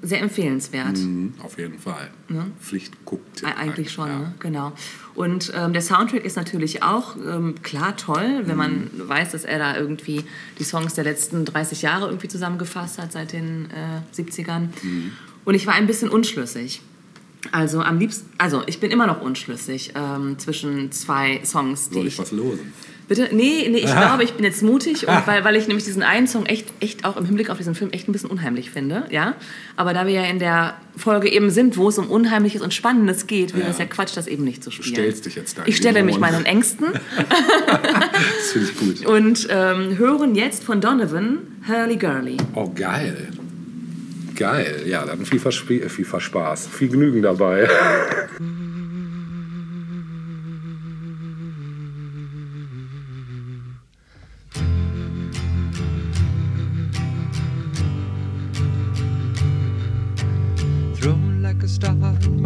sehr empfehlenswert. Mhm, auf jeden Fall. Ne? Pflicht guckt. Eigentlich schon, ja. ne? genau. Und ähm, der Soundtrack ist natürlich auch ähm, klar toll, wenn mhm. man weiß, dass er da irgendwie die Songs der letzten 30 Jahre irgendwie zusammengefasst hat, seit den äh, 70ern. Mhm. Und ich war ein bisschen unschlüssig. Also am liebsten, also ich bin immer noch unschlüssig ähm, zwischen zwei Songs, die Soll ich, ich was losen? Bitte? Nee, nee ich Aha. glaube, ich bin jetzt mutig, und weil, weil ich nämlich diesen einen Song echt, echt auch im Hinblick auf diesen Film echt ein bisschen unheimlich finde. Ja? Aber da wir ja in der Folge eben sind, wo es um Unheimliches und Spannendes geht, wäre es ja. ja Quatsch, das eben nicht zu spielen. Du stellst dich jetzt da. Ich stelle mich meinen Ängsten. das finde ich gut. Und ähm, hören jetzt von Donovan Hurley Gurley. Oh, geil. Geil. Ja, dann viel, viel Spaß. Viel Genügen dabei.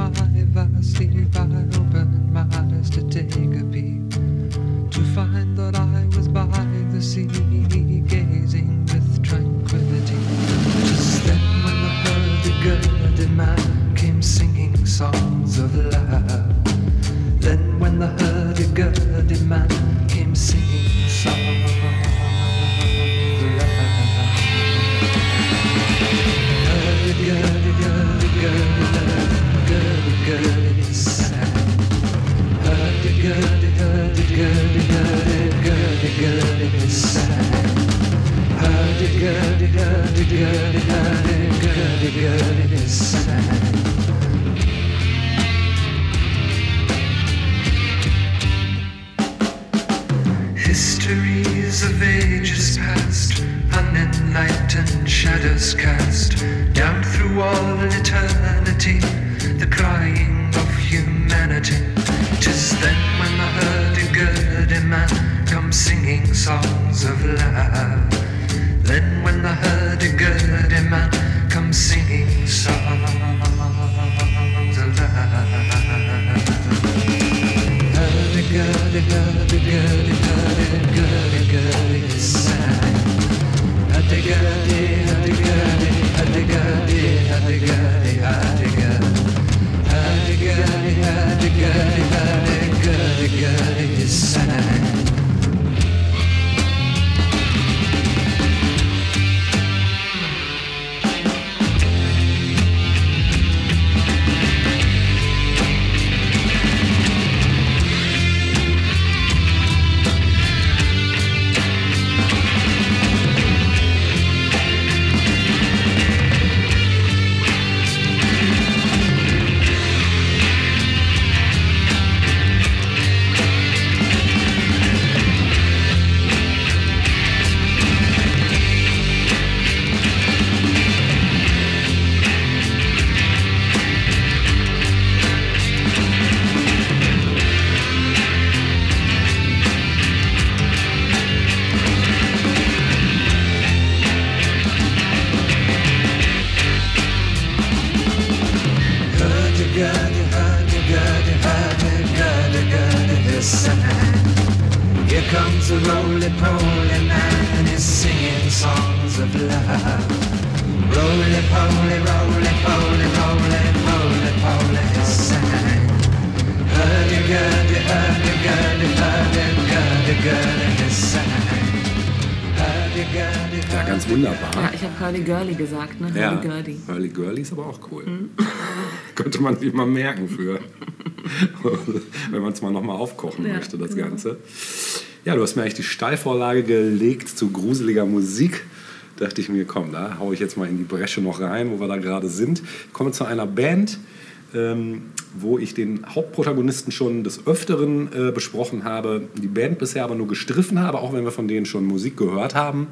survive. I sleep, I open my eyes to take a peek. To find that I was by the sea, gazing with tranquility. Just then, when the hurdy-gurdy man came singing songs of love. Then, when the hurdy-gurdy man came singing Histories of ages past, unenlightened shadows cast down through all eternity the crying. Merken für, wenn man es mal nochmal aufkochen Ja, möchte, das genau. Ganze. Ja, du hast mir eigentlich die Steilvorlage gelegt zu gruseliger Musik. Dachte ich mir, komm, da hau ich jetzt mal in die Bresche noch rein, wo wir da gerade sind. Ich komme zu einer Band, ähm, wo ich den Hauptprotagonisten schon des Öfteren äh, besprochen habe, die Band bisher aber nur gestriffen habe, auch wenn wir von denen schon Musik gehört haben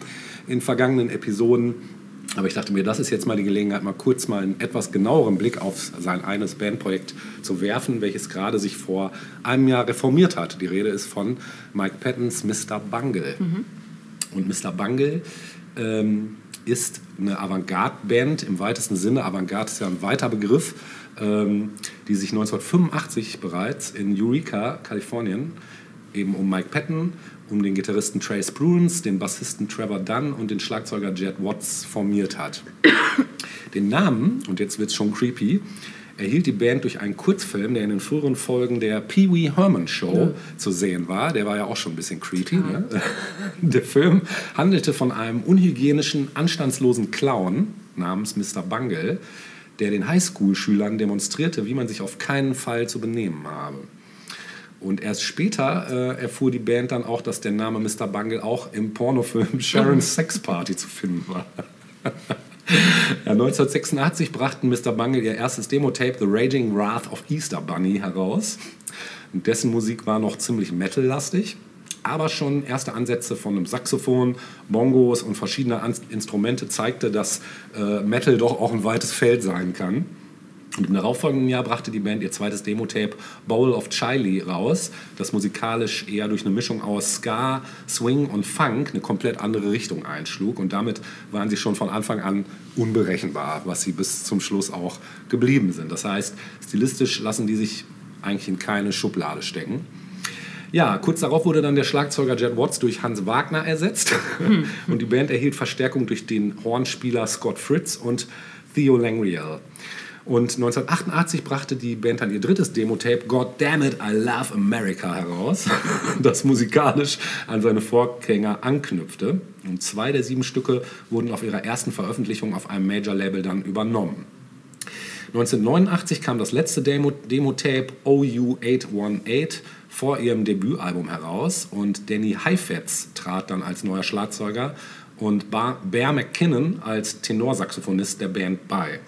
in vergangenen Episoden. Aber ich dachte mir, das ist jetzt mal die Gelegenheit, mal kurz mal einen etwas genaueren Blick auf sein eines Bandprojekt zu werfen, welches gerade sich vor einem Jahr reformiert hat. Die Rede ist von Mike Pattons Mr. Bungle. Und Mr. Bungle ähm, ist eine Avantgarde-Band im weitesten Sinne. Avantgarde ist ja ein weiter Begriff, ähm, die sich 1985 bereits in Eureka, Kalifornien, eben um Mike Patton, um den Gitarristen Trace Bruns, den Bassisten Trevor Dunn und den Schlagzeuger Jed Watts formiert hat. Den Namen, und jetzt wird es schon creepy, erhielt die Band durch einen Kurzfilm, der in den früheren Folgen der Pee Wee Herman Show zu sehen war. Der war ja auch schon ein bisschen creepy. Ne? Der Film handelte von einem unhygienischen, anstandslosen Clown namens Mr. Bungle, der den Highschool-Schülern demonstrierte, wie man sich auf keinen Fall zu benehmen habe. Und erst später äh, erfuhr die Band dann auch, dass der Name Mr. Bungle auch im Pornofilm Sharon's Sex Party zu finden war. Ja, 1986 brachten Mr. Bungle ihr erstes Demo-Tape The Raging Wrath of Easter Bunny heraus. Und dessen Musik war noch ziemlich metal-lastig, aber schon erste Ansätze von einem Saxophon, Bongos und verschiedener Instrumente zeigte, dass äh, Metal doch auch ein weites Feld sein kann. Und im darauffolgenden Jahr brachte die Band ihr zweites Demo-Tape Bowl of Chili raus, das musikalisch eher durch eine Mischung aus Ska, Swing und Funk eine komplett andere Richtung einschlug. Und damit waren sie schon von Anfang an unberechenbar, was sie bis zum Schluss auch geblieben sind. Das heißt, stilistisch lassen die sich eigentlich in keine Schublade stecken. Ja, kurz darauf wurde dann der Schlagzeuger Jed Watts durch Hans Wagner ersetzt und die Band erhielt Verstärkung durch den Hornspieler Scott Fritz und Theo Langriel. Und 1988 brachte die Band dann ihr drittes Demo-Tape God Damn It, I Love America heraus, das musikalisch an seine Vorgänger anknüpfte. Und zwei der sieben Stücke wurden auf ihrer ersten Veröffentlichung auf einem Major-Label dann übernommen. 1989 kam das letzte Demo- Demo-Tape OU818 vor ihrem Debütalbum heraus und Danny Heifetz trat dann als neuer Schlagzeuger und Bear McKinnon als Tenorsaxophonist der Band bei.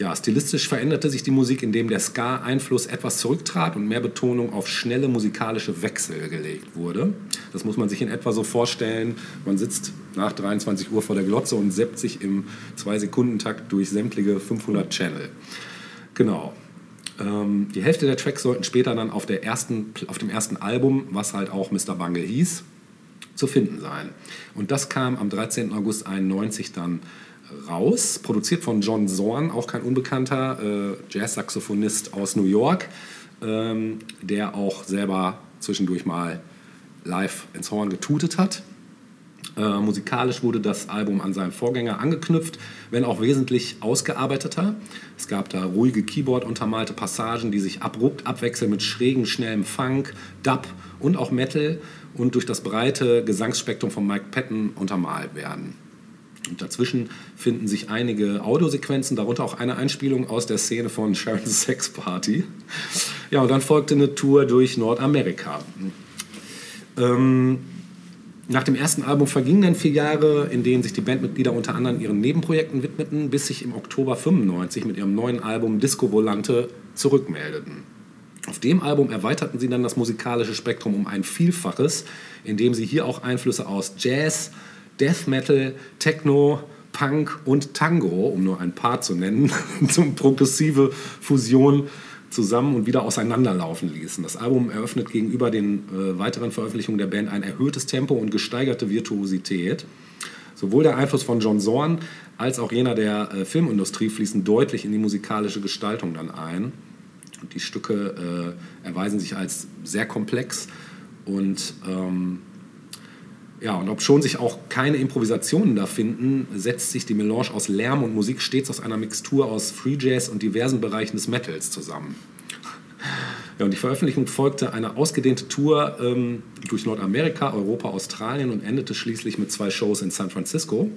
Ja, stilistisch veränderte sich die Musik, indem der Ska-Einfluss etwas zurücktrat und mehr Betonung auf schnelle musikalische Wechsel gelegt wurde. Das muss man sich in etwa so vorstellen. Man sitzt nach 23 Uhr vor der Glotze und seppt sich im 2-Sekunden-Takt durch sämtliche 500 Channel. Genau. Ähm, die Hälfte der Tracks sollten später dann auf, der ersten, auf dem ersten Album, was halt auch Mr. Bungle hieß, zu finden sein. Und das kam am 13. August 91 dann raus, produziert von John Zorn, auch kein Unbekannter, äh, Jazz-Saxophonist aus New York, ähm, der auch selber zwischendurch mal live ins Horn getutet hat. Äh, musikalisch wurde das Album an seinen Vorgänger angeknüpft, wenn auch wesentlich ausgearbeiteter. Es gab da ruhige Keyboard-untermalte Passagen, die sich abrupt abwechseln mit schrägen, schnellem Funk, Dub und auch Metal und durch das breite Gesangsspektrum von Mike Patton untermalt werden. Und dazwischen finden sich einige Audiosequenzen, darunter auch eine Einspielung aus der Szene von Sharon's Sex Party. Ja, und dann folgte eine Tour durch Nordamerika. Ähm, nach dem ersten Album vergingen dann vier Jahre, in denen sich die Bandmitglieder unter anderem ihren Nebenprojekten widmeten, bis sich im Oktober 95 mit ihrem neuen Album Disco Volante zurückmeldeten. Auf dem Album erweiterten sie dann das musikalische Spektrum um ein Vielfaches, indem sie hier auch Einflüsse aus Jazz, Death Metal, Techno, Punk und Tango, um nur ein paar zu nennen, zum progressive Fusion zusammen und wieder auseinanderlaufen ließen. Das Album eröffnet gegenüber den äh, weiteren Veröffentlichungen der Band ein erhöhtes Tempo und gesteigerte Virtuosität. Sowohl der Einfluss von John Zorn als auch jener der äh, Filmindustrie fließen deutlich in die musikalische Gestaltung dann ein. Und die Stücke äh, erweisen sich als sehr komplex und ähm, ja, und ob schon sich auch keine Improvisationen da finden, setzt sich die Melange aus Lärm und Musik stets aus einer Mixtur aus Free Jazz und diversen Bereichen des Metals zusammen. Ja, und die Veröffentlichung folgte eine ausgedehnte Tour ähm, durch Nordamerika, Europa, Australien und endete schließlich mit zwei Shows in San Francisco.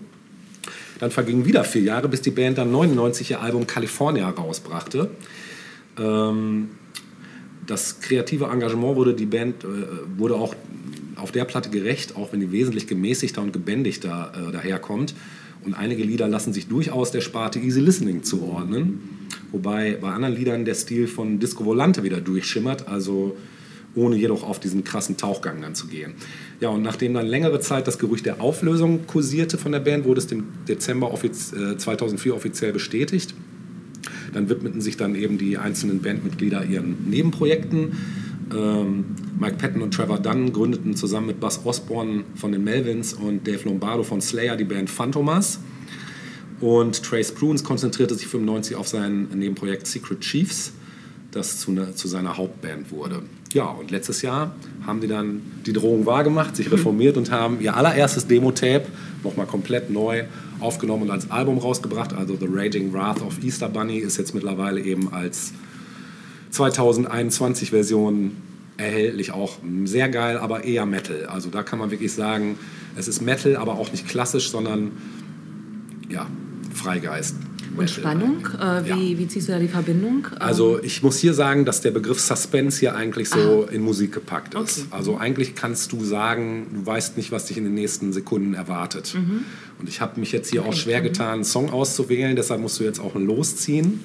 Dann vergingen wieder vier Jahre, bis die Band dann 99 ihr Album California rausbrachte. Ähm, das kreative Engagement wurde die Band äh, wurde auch auf der Platte gerecht, auch wenn die wesentlich gemäßigter und gebändigter äh, daherkommt. Und einige Lieder lassen sich durchaus der Sparte Easy Listening zuordnen. Wobei bei anderen Liedern der Stil von Disco Volante wieder durchschimmert, also ohne jedoch auf diesen krassen Tauchgang dann zu gehen. Ja, und nachdem dann längere Zeit das Gerücht der Auflösung kursierte von der Band, wurde es im Dezember offiz äh, 2004 offiziell bestätigt. Dann widmeten sich dann eben die einzelnen Bandmitglieder ihren Nebenprojekten. Ähm, Mike Patton und Trevor Dunn gründeten zusammen mit Buzz Osborne von den Melvins und Dave Lombardo von Slayer die Band Phantomas. Und Trace Prunes konzentrierte sich 95 auf sein Nebenprojekt Secret Chiefs, das zu, ne, zu seiner Hauptband wurde. Ja, und letztes Jahr haben die dann die Drohung wahrgemacht, sich reformiert und haben ihr allererstes Demo-Tape nochmal komplett neu aufgenommen und als Album rausgebracht. Also The Raging Wrath of Easter Bunny ist jetzt mittlerweile eben als 2021-Version erhältlich. Auch sehr geil, aber eher Metal. Also da kann man wirklich sagen, es ist Metal, aber auch nicht klassisch, sondern ja, Freigeist. Und Spannung? Äh, wie, ja. wie ziehst du da die Verbindung? Also ich muss hier sagen, dass der Begriff Suspense hier eigentlich so ah. in Musik gepackt ist. Okay. Also eigentlich kannst du sagen, du weißt nicht, was dich in den nächsten Sekunden erwartet. Mhm. Und ich habe mich jetzt hier okay. auch schwer getan, einen Song auszuwählen, deshalb musst du jetzt auch einen losziehen.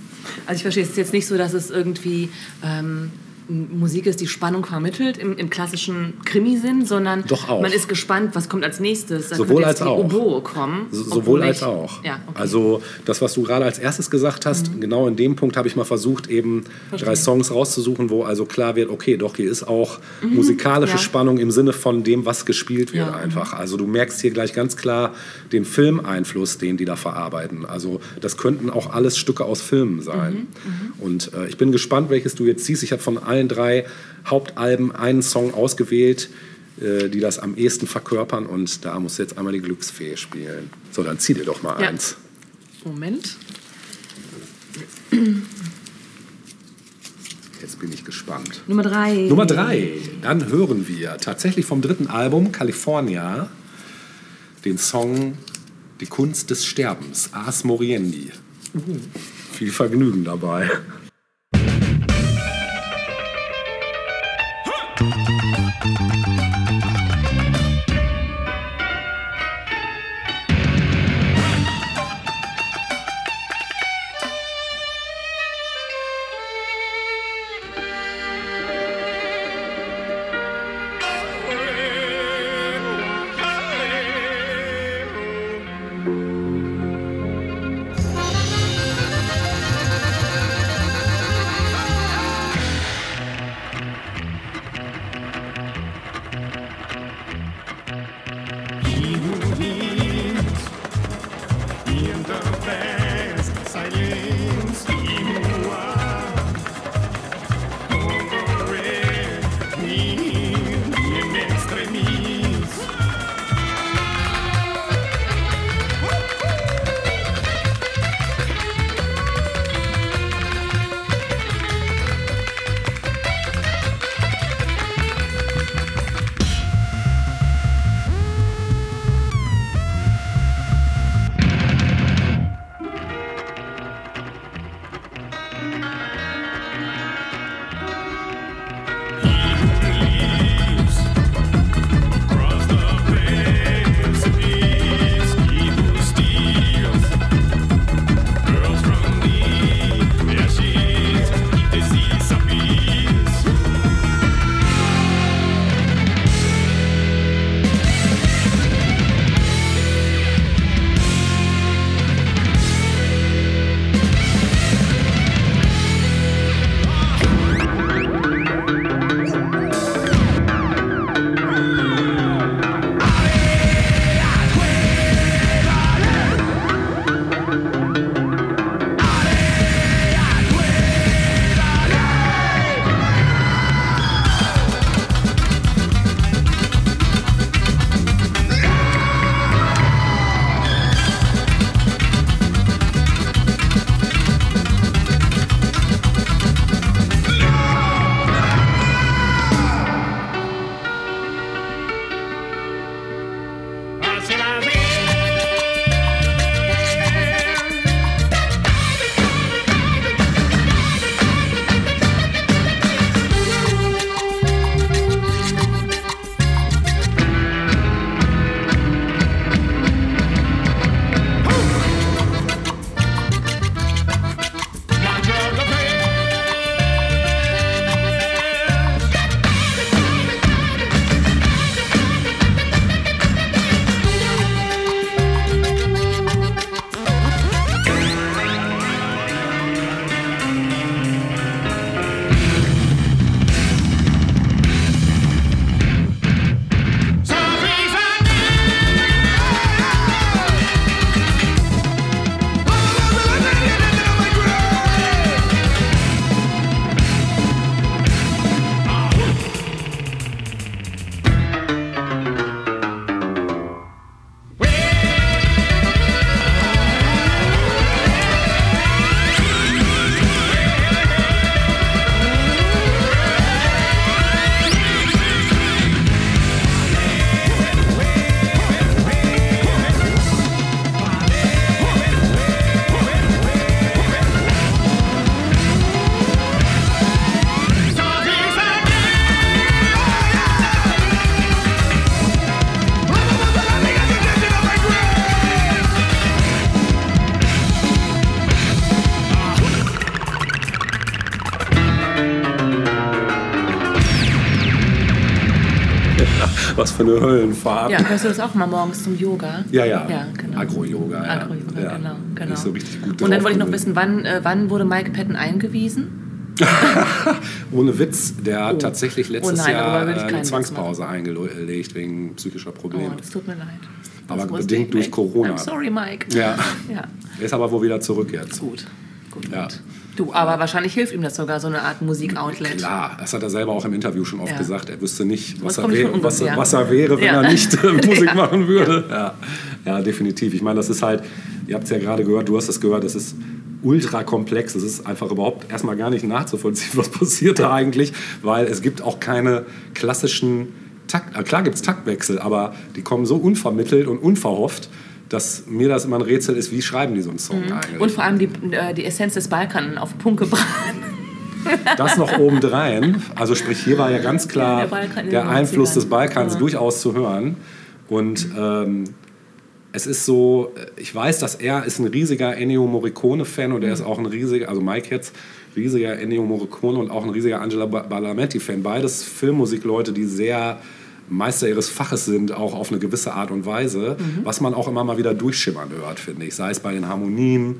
Also ich verstehe es jetzt nicht so, dass es irgendwie... Ähm Musik ist, die Spannung vermittelt im, im klassischen Krimi-Sinn, sondern man ist gespannt, was kommt als nächstes. Da sowohl als auch. Oboe kommen. So, sowohl als auch. Ja, okay. Also das, was du gerade als erstes gesagt hast, mhm. genau in dem Punkt habe ich mal versucht, eben Verstehe. drei Songs rauszusuchen, wo also klar wird, okay, doch, hier ist auch mhm. musikalische ja. Spannung im Sinne von dem, was gespielt wird ja. einfach. Also du merkst hier gleich ganz klar den Filmeinfluss, den die da verarbeiten. Also das könnten auch alles Stücke aus Filmen sein. Mhm. mhm. Und äh, ich bin gespannt, welches du jetzt ziehst. Ich habe von allen allen drei Hauptalben einen Song ausgewählt, äh, die das am ehesten verkörpern. Und da muss jetzt einmal die Glücksfee spielen. So, dann zieh dir doch mal ja. eins. Moment. Jetzt bin ich gespannt. Nummer drei. Nummer drei. Dann hören wir tatsächlich vom dritten Album California den Song Die Kunst des Sterbens, Ars Moriendi. Uh. Viel Vergnügen dabei. Für eine Höllenfahrt. Ja, hörst du das auch mal morgens zum Yoga? Ja, ja. Ja, genau. Agro-Yoga, ja. Agro-Yoga, ja. genau, genau. Nicht so richtig gut Und dann wollte ich noch wissen, wann, äh, wann wurde Mike Patton eingewiesen? Ohne Witz, der hat Oh. tatsächlich letztes Oh nein, Jahr eine Zwangspause eingelegt wegen psychischer Oh, Probleme. das tut mir leid. Aber Das wusste bedingt durch. Corona. I'm sorry, Mike. Ja. Ja, Er ist aber wohl wieder zurück jetzt. gut. Gut, Ja. Du, aber wahrscheinlich hilft ihm das sogar, so eine Art Musikoutlet. Klar, das hat er selber auch im Interview schon oft Ja. gesagt. Er wüsste nicht, was, er, wär, was, was er wäre, wenn Ja. er nicht äh, Musik machen würde. Ja. ja, definitiv. Ich meine, das ist halt, ihr habt es ja gerade gehört, du hast es gehört, das ist ultra komplex. Es ist einfach überhaupt erstmal gar nicht nachzuvollziehen, was passiert da eigentlich, weil es gibt auch keine klassischen Takt. äh, Klar gibt es Taktwechsel, aber die kommen so unvermittelt und unverhofft, dass mir das immer ein Rätsel ist, wie schreiben die so einen Song eigentlich. Mhm. Und vor allem die, äh, die Essenz des Balkan auf Punkt gebracht. Das noch obendrein. Also sprich, hier war ja ganz klar Ja, der der Einfluss 90ern. des Balkans Ja. durchaus zu hören. Und ähm, es ist so, ich weiß, dass er ist ein riesiger Ennio Morricone-Fan und er ist auch ein riesiger, also Mike jetzt, riesiger Ennio Morricone und auch ein riesiger Angela Ba- Badalamenti-Fan. Beides Filmmusikleute, die sehr Meister ihres Faches sind, auch auf eine gewisse Art und Weise, Mhm. was man auch immer mal wieder durchschimmern hört, finde ich. Sei es bei den Harmonien,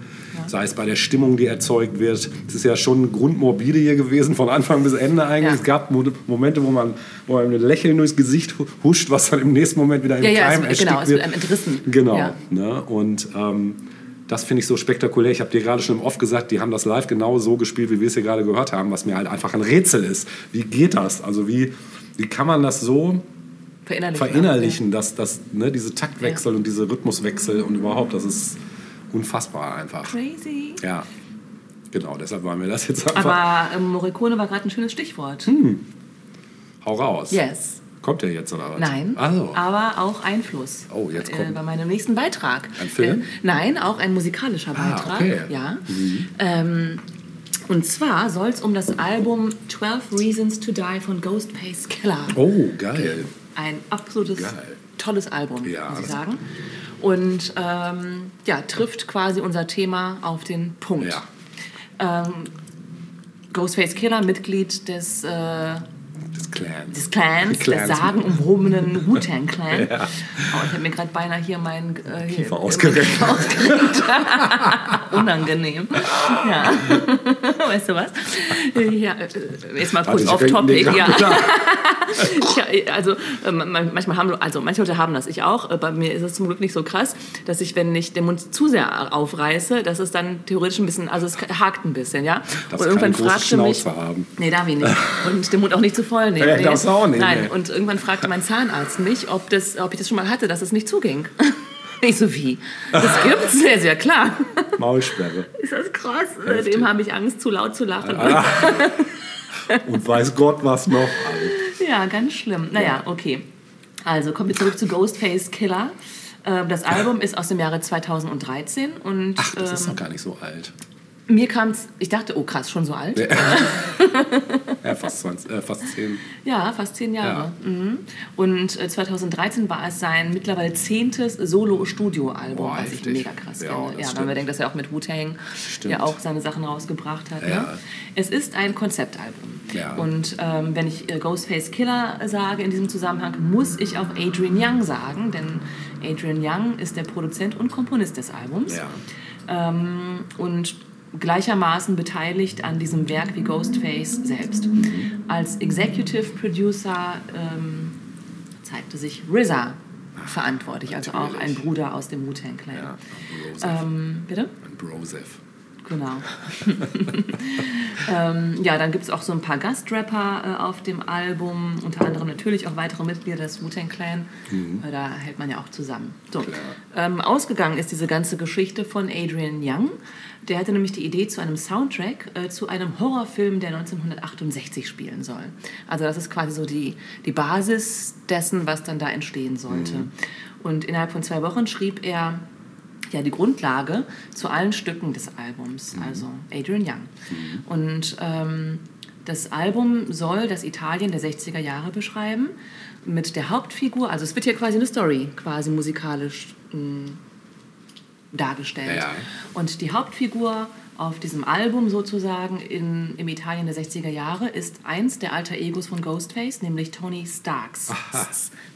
sei es bei der Stimmung, die erzeugt wird. Es ist ja schon grundmorbide hier gewesen, von Anfang bis Ende eigentlich. Ja. Es gab Mo- Momente, wo man, wo man mit Lächeln durchs Gesicht hu- huscht, was dann im nächsten Moment wieder im Ja, ja, Keim es, erstickt genau, es wird. einem entrissen. Genau. Ja. Ne? Und ähm, das finde ich so spektakulär. Ich habe dir gerade schon im Off gesagt, die haben das live genau so gespielt, wie wir es hier gerade gehört haben, was mir halt einfach ein Rätsel ist. Wie geht das? Also wie, wie kann man das so Verinnerlichen. verinnerlichen, dass, dass ne, diese Taktwechsel und diese Rhythmuswechsel und überhaupt, das ist unfassbar einfach. Crazy. Ja, genau, deshalb war mir das jetzt einfach. Aber ähm, Morricone war gerade ein schönes Stichwort. Hm. Hau raus. Yes. Kommt der jetzt oder was? Nein, Also. aber auch Einfluss. Oh, jetzt kommt- Äh, bei meinem nächsten Beitrag. Ein Film? Äh, nein, auch ein musikalischer Ah, Beitrag. okay. Ja. Ähm, und zwar soll es um das Album 12 Reasons to Die von Ghostface Killer Oh, geil. Ein absolutes Geil. tolles Album, Ja, muss ich sagen. Und ähm, ja, trifft quasi unser Thema auf den Punkt. Ja, Ähm, Ghostface Killer, Mitglied des, äh, des Clans. des Clans, des sagenumwobenen Wu-Tang-Clan. Ja. Oh, ich habe mir gerade beinahe hier meinen äh, hier- Kiefer ausgerenkt. Unangenehm. Ja. weißt du was? Ja, äh, jetzt mal kurz Warte, ich off renk topic. den Ja. ja, also äh, man- manchmal haben also manche Leute haben das, ich auch. Äh, Bei mir ist es zum Glück nicht so krass, dass ich, wenn ich den Mund zu sehr aufreiße, dass es dann theoretisch ein bisschen, also es hakt ein bisschen, ja. Darfst keine große Schnauze haben. Nee, darf ich nicht. Und den Mund auch nicht zu voll nehmen. Ja, nee. auch nicht, Nein, nee. und irgendwann fragte mein Zahnarzt mich, ob, das, ob ich das schon mal hatte, dass es nicht zuging. Ich so, wie? Das gibt's? Sehr, sehr klar. Maulsperre. Ist das krass? Heftig. Seitdem habe ich Angst, zu laut zu lachen. Und weiß Gott was noch. Also, Ja, ganz schlimm. Naja, okay. Also kommen wir zurück zu Ghostface Killer. Ähm, Das Album ist aus dem Jahre 2013 und ach, das ist ähm, noch gar nicht so alt. Mir kam es, ich dachte, oh krass, schon so alt. Ja, fast, 20, äh, fast 10. Ja, fast zehn Jahre. Mhm. Und äh, 2013 war es sein mittlerweile zehntes Solo-Studio-Album, was ich mega krass Ja, finde. Ja, wenn stimmt. man denkt, dass er auch mit Wu-Tang ja auch seine Sachen rausgebracht hat. Ja. Ne? Es ist ein Konzeptalbum. Ja. Und ähm, wenn ich äh, Ghostface Killer sage in diesem Zusammenhang, muss ich auch Adrian Young sagen, denn Adrian Young ist der Produzent und Komponist des Albums Ja. ähm, und gleichermaßen beteiligt an diesem Werk wie Ghostface selbst. Als Executive Producer ähm, zeigte sich RZA verantwortlich, also auch ein. Bruder aus dem Wu-Tang Clan. Ja. Ähm, bitte? Ein Broseph. Genau. ähm, ja, dann gibt es auch so ein paar Gastrapper äh, auf dem Album, unter anderem natürlich auch weitere Mitglieder des Wu-Tang Clan. Äh, da hält man ja auch zusammen. So. Ähm, ausgegangen ist diese ganze Geschichte von Adrian Young. Der hatte nämlich die Idee zu einem Soundtrack äh, zu einem Horrorfilm, der 1968 spielen soll. Also das ist quasi so die, die Basis dessen, was dann da entstehen sollte. Und innerhalb von zwei Wochen schrieb er ja die Grundlage zu allen Stücken des Albums, also Adrian Young. Und ähm, das Album soll das Italien der 60er Jahre beschreiben, mit der Hauptfigur, also es wird hier quasi eine Story, quasi musikalisch mh, dargestellt. Ja. Und die Hauptfigur auf diesem Album sozusagen in, im Italien der 60er Jahre ist eins der alter Egos von Ghostface, nämlich Tony Starks. Aha.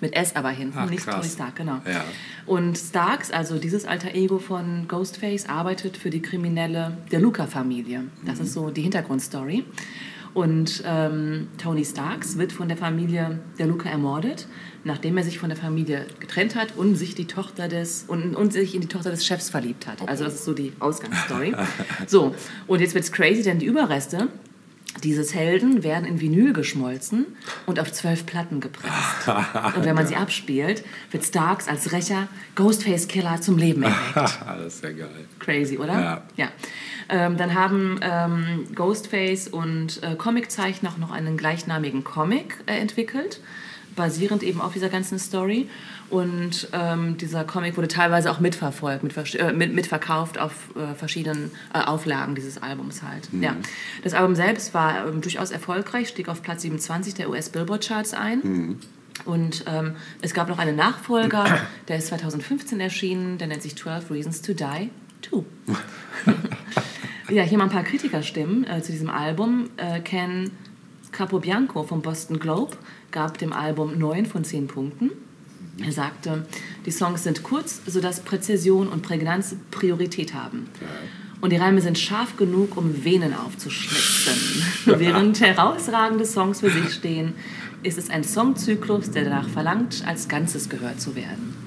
Mit S aber hinten, Ach, nicht krass. Tony Stark, genau. Ja. Und Starks, also dieses alter Ego von Ghostface, arbeitet für die Kriminelle der Luca-Familie. Das mhm. ist so die Hintergrundstory. Und ähm, Tony Starks wird von der Familie der Luca ermordet, nachdem er sich von der Familie getrennt hat und sich, die Tochter des, und, und sich in die Tochter des Chefs verliebt hat. Also das ist so die Ausgangsstory. so, und jetzt wird es crazy, denn die Überreste dieses Helden werden in Vinyl geschmolzen und auf zwölf Platten gepresst. Und wenn man sie abspielt, wird Starks als Rächer Ghostface Killer zum Leben erweckt. das ist ja geil. Crazy, oder? Ja. ja. Ähm, dann haben ähm, Ghostface und äh, Comiczeichner auch noch einen gleichnamigen Comic äh, entwickelt, basierend eben auf dieser ganzen Story. Und ähm, dieser Comic wurde teilweise auch mitverfolgt, mit, äh, mit, mitverkauft auf äh, verschiedenen äh, Auflagen dieses Albums halt. Mhm. Ja. Das Album selbst war ähm, durchaus erfolgreich, stieg auf Platz 27 der US-Billboard-Charts ein. Mhm. Und ähm, es gab noch einen Nachfolger, der ist 2015 erschienen, der nennt sich 12 Reasons to Die 2. ja, hier mal ein paar Kritikerstimmen äh, zu diesem Album. Äh, Ken Capobianco vom Boston Globe gab dem Album 9 von 10 Punkten. Er sagte, die Songs sind kurz, sodass Präzision und Prägnanz Priorität haben. Und die Reime sind scharf genug, um Venen aufzuschlitzen. Während herausragende Songs für sich stehen, ist es ein Songzyklus, der danach verlangt, als Ganzes gehört zu werden.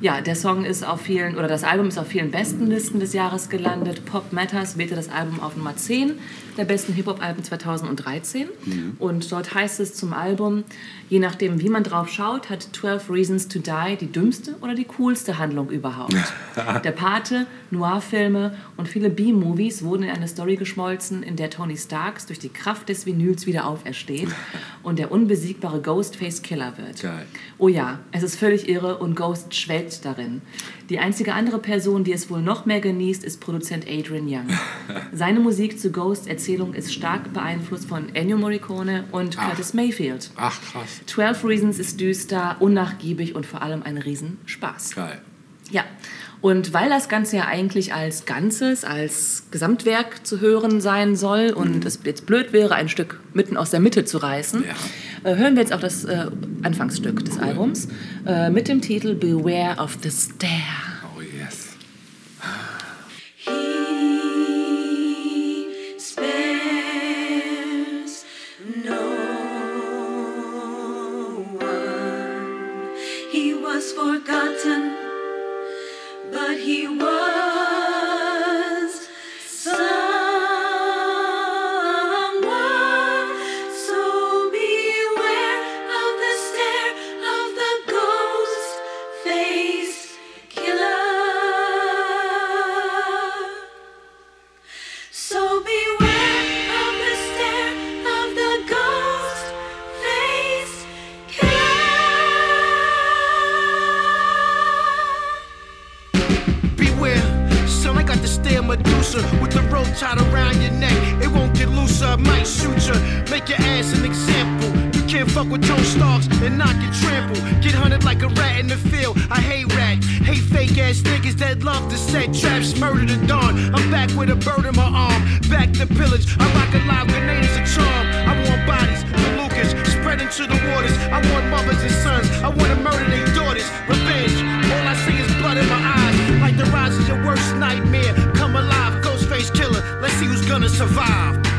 Ja, der Song ist auf vielen, oder das Album ist auf vielen Bestenlisten des Jahres gelandet. Pop Matters wählte das Album auf Nummer 10 der besten Hip-Hop-Alben 2013. Mhm. Und dort heißt es zum Album, je nachdem, wie man drauf schaut, hat 12 Reasons to Die die dümmste oder die coolste Handlung überhaupt. der Pate, Noir-Filme und viele B-Movies wurden in eine Story geschmolzen, in der Tony Starks durch die Kraft des Vinyls wieder aufersteht und der unbesiegbare Ghostface-Killer wird. Geil. Oh ja, es ist völlig irre und Ghost schwelgt darin. Die einzige andere Person, die es wohl noch mehr genießt, ist Produzent Adrian Young. Seine Musik zu Ghost Erzählung ist stark beeinflusst von Ennio Morricone und Ach. Curtis Mayfield. Ach krass. 12 Reasons ist düster, unnachgiebig und vor allem ein Riesenspaß. Geil. Ja, und weil das Ganze ja eigentlich als Ganzes, als Gesamtwerk zu hören sein soll und mhm. es jetzt blöd wäre, ein Stück mitten aus der Mitte zu reißen, ja. Äh, hören wir jetzt auch das äh, Anfangsstück des cool. Albums äh, mit dem Titel Beware of the Stare. Oh yes. Forgotten but he was. with the rope tied around your neck. It won't get looser, I might shoot ya. Make your ass an example. You can't fuck with Joe Starks and not get trampled. Get hunted like a rat in the field. I hate rats, hate fake ass niggas that love to set traps. Murder to dawn. I'm back with a bird in my arm. Back to pillage. I rock a live grenade as a charm. I want bodies, Lucas, spread into the waters. I want mothers and sons. I want to murder their daughters. Revenge. All I see is blood in my eyes. Like the rise of your worst nightmare. Let's see who's gonna survive.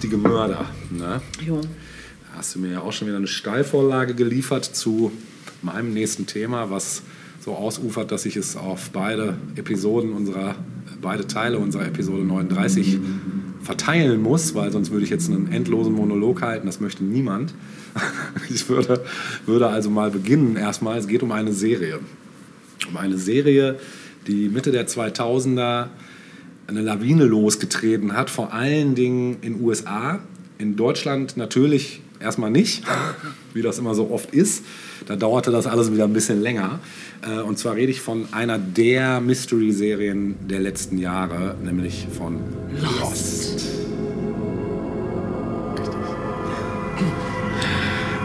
Geistgesichtige Mörder. Ne? Jo. Da hast du mir ja auch schon wieder eine Steilvorlage geliefert zu meinem nächsten Thema, was so ausufert, dass ich es auf beide Episoden unserer, beide Teile unserer Episode 39 verteilen muss, weil sonst würde ich jetzt einen endlosen Monolog halten, das möchte niemand. Ich würde, würde also mal beginnen erstmal. Es geht um eine Serie. Um eine Serie, die Mitte der 2000er eine Lawine losgetreten hat, vor allen Dingen in USA. In Deutschland natürlich erstmal nicht, wie das immer so oft ist. Da dauerte das alles wieder ein bisschen länger. Äh, Und zwar rede ich von einer der Mystery-Serien der letzten Jahre, nämlich von Lost.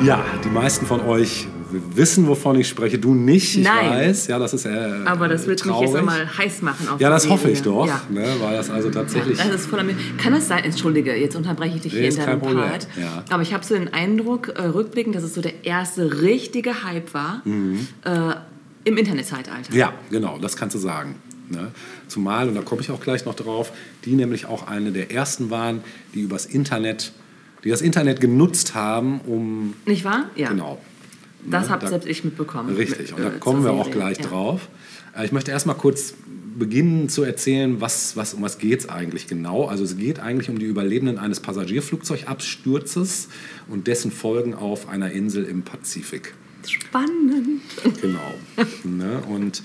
Ja, die meisten von euch wissen, wovon ich spreche. Du nicht, ich Nein. weiß. Ja, das ist äh, Aber das wird mich traurig. jetzt einmal heiß machen. Auf Ja, das hoffe ich doch, Ja. ne, weil das also tatsächlich... Das ist voller Mir- Kann es sein, entschuldige, jetzt unterbreche ich dich hier in deinem Part. ja. Aber ich habe so den Eindruck, äh, rückblickend, dass es so der erste richtige Hype war äh, im Internetzeitalter. Mhm. Ja, genau, das kannst du sagen. Ne? Zumal, und da komme ich auch gleich noch drauf, die nämlich auch eine der ersten waren, die übers Internet, die das Internet genutzt haben, um Nicht wahr? Ja. genau. Das ne, habe selbst ich mitbekommen. Richtig, und da äh, kommen wir zur auch Serie. gleich ja. drauf. Äh, Ich möchte erstmal kurz beginnen zu erzählen, was, was, um was geht es eigentlich genau. Also es geht eigentlich um die Überlebenden eines Passagierflugzeugabsturzes und dessen Folgen auf einer Insel im Pazifik. Spannend. Genau. ne? Und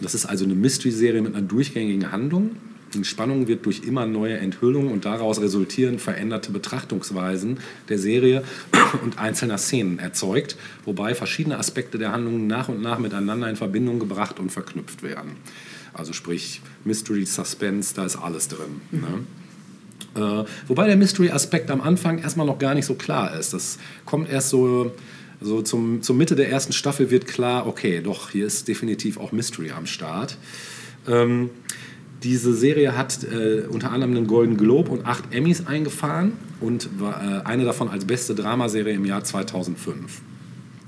das ist also eine Mystery-Serie mit einer durchgängigen Handlung. Die Spannung wird durch immer neue Enthüllungen und daraus resultieren veränderte Betrachtungsweisen der Serie und einzelner Szenen erzeugt, wobei verschiedene Aspekte der Handlung nach und nach miteinander in Verbindung gebracht und verknüpft werden. Also sprich Mystery, Suspense, da ist alles drin. Ne? Äh, wobei der Mystery-Aspekt am Anfang erstmal noch gar nicht so klar ist. Das kommt erst so, so zum, zur Mitte der ersten Staffel wird klar, okay, doch, hier ist definitiv auch Mystery am Start. Ähm, diese Serie hat äh, unter anderem einen Golden Globe und acht Emmys eingefahren und war äh, eine davon als beste Dramaserie im Jahr 2005.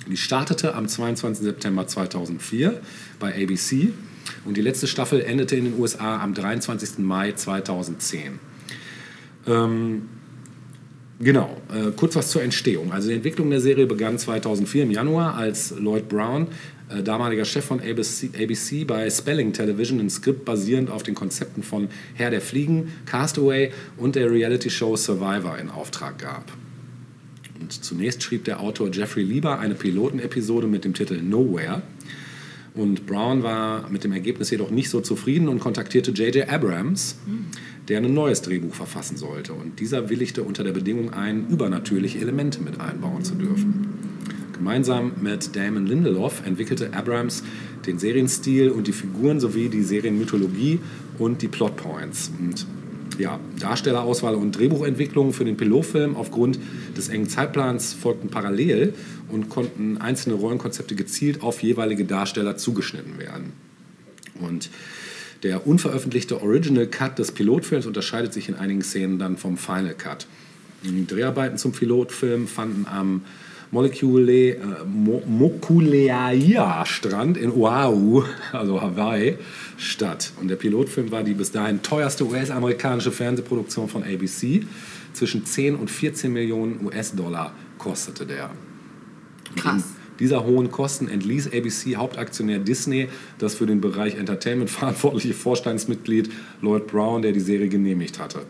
Die startete am 22. September 2004 bei ABC und die letzte Staffel endete in den USA am 23. Mai 2010. Ähm, genau, äh, kurz was zur Entstehung. Also die Entwicklung der Serie begann 2004 im Januar, als Lloyd Brown, äh, damaliger Chef von ABC, ABC bei Spelling Television, ein Skript basierend auf den Konzepten von Herr der Fliegen, Castaway und der Reality-Show Survivor in Auftrag gab. Und zunächst schrieb der Autor Jeffrey Lieber eine Pilotenepisode mit dem Titel Nowhere. Und Brown war mit dem Ergebnis jedoch nicht so zufrieden und kontaktierte J.J. Abrams, der ein neues Drehbuch verfassen sollte. Und dieser willigte unter der Bedingung ein, übernatürliche Elemente mit einbauen zu dürfen. Gemeinsam mit Damon Lindelof entwickelte Abrams den Serienstil und die Figuren sowie die Serienmythologie und die Plotpoints. Und ja, Darstellerauswahl und Drehbuchentwicklung für den Pilotfilm aufgrund des engen Zeitplans folgten parallel und konnten einzelne Rollenkonzepte gezielt auf jeweilige Darsteller zugeschnitten werden. Und der unveröffentlichte Original Cut des Pilotfilms unterscheidet sich in einigen Szenen dann vom Final Cut. Die Dreharbeiten zum Pilotfilm fanden am Molecule, äh, Mo in Oahu, also Hawaii, statt. Und der Pilotfilm war die bis dahin teuerste US-amerikanische Fernsehproduktion von ABC. Zwischen 10 und 14 Millionen US-Dollar kostete der. Krass. dieser hohen Kosten entließ ABC Hauptaktionär Disney das für den Bereich Entertainment verantwortliche Vorstandsmitglied Lloyd Brown, der die Serie genehmigt hatte.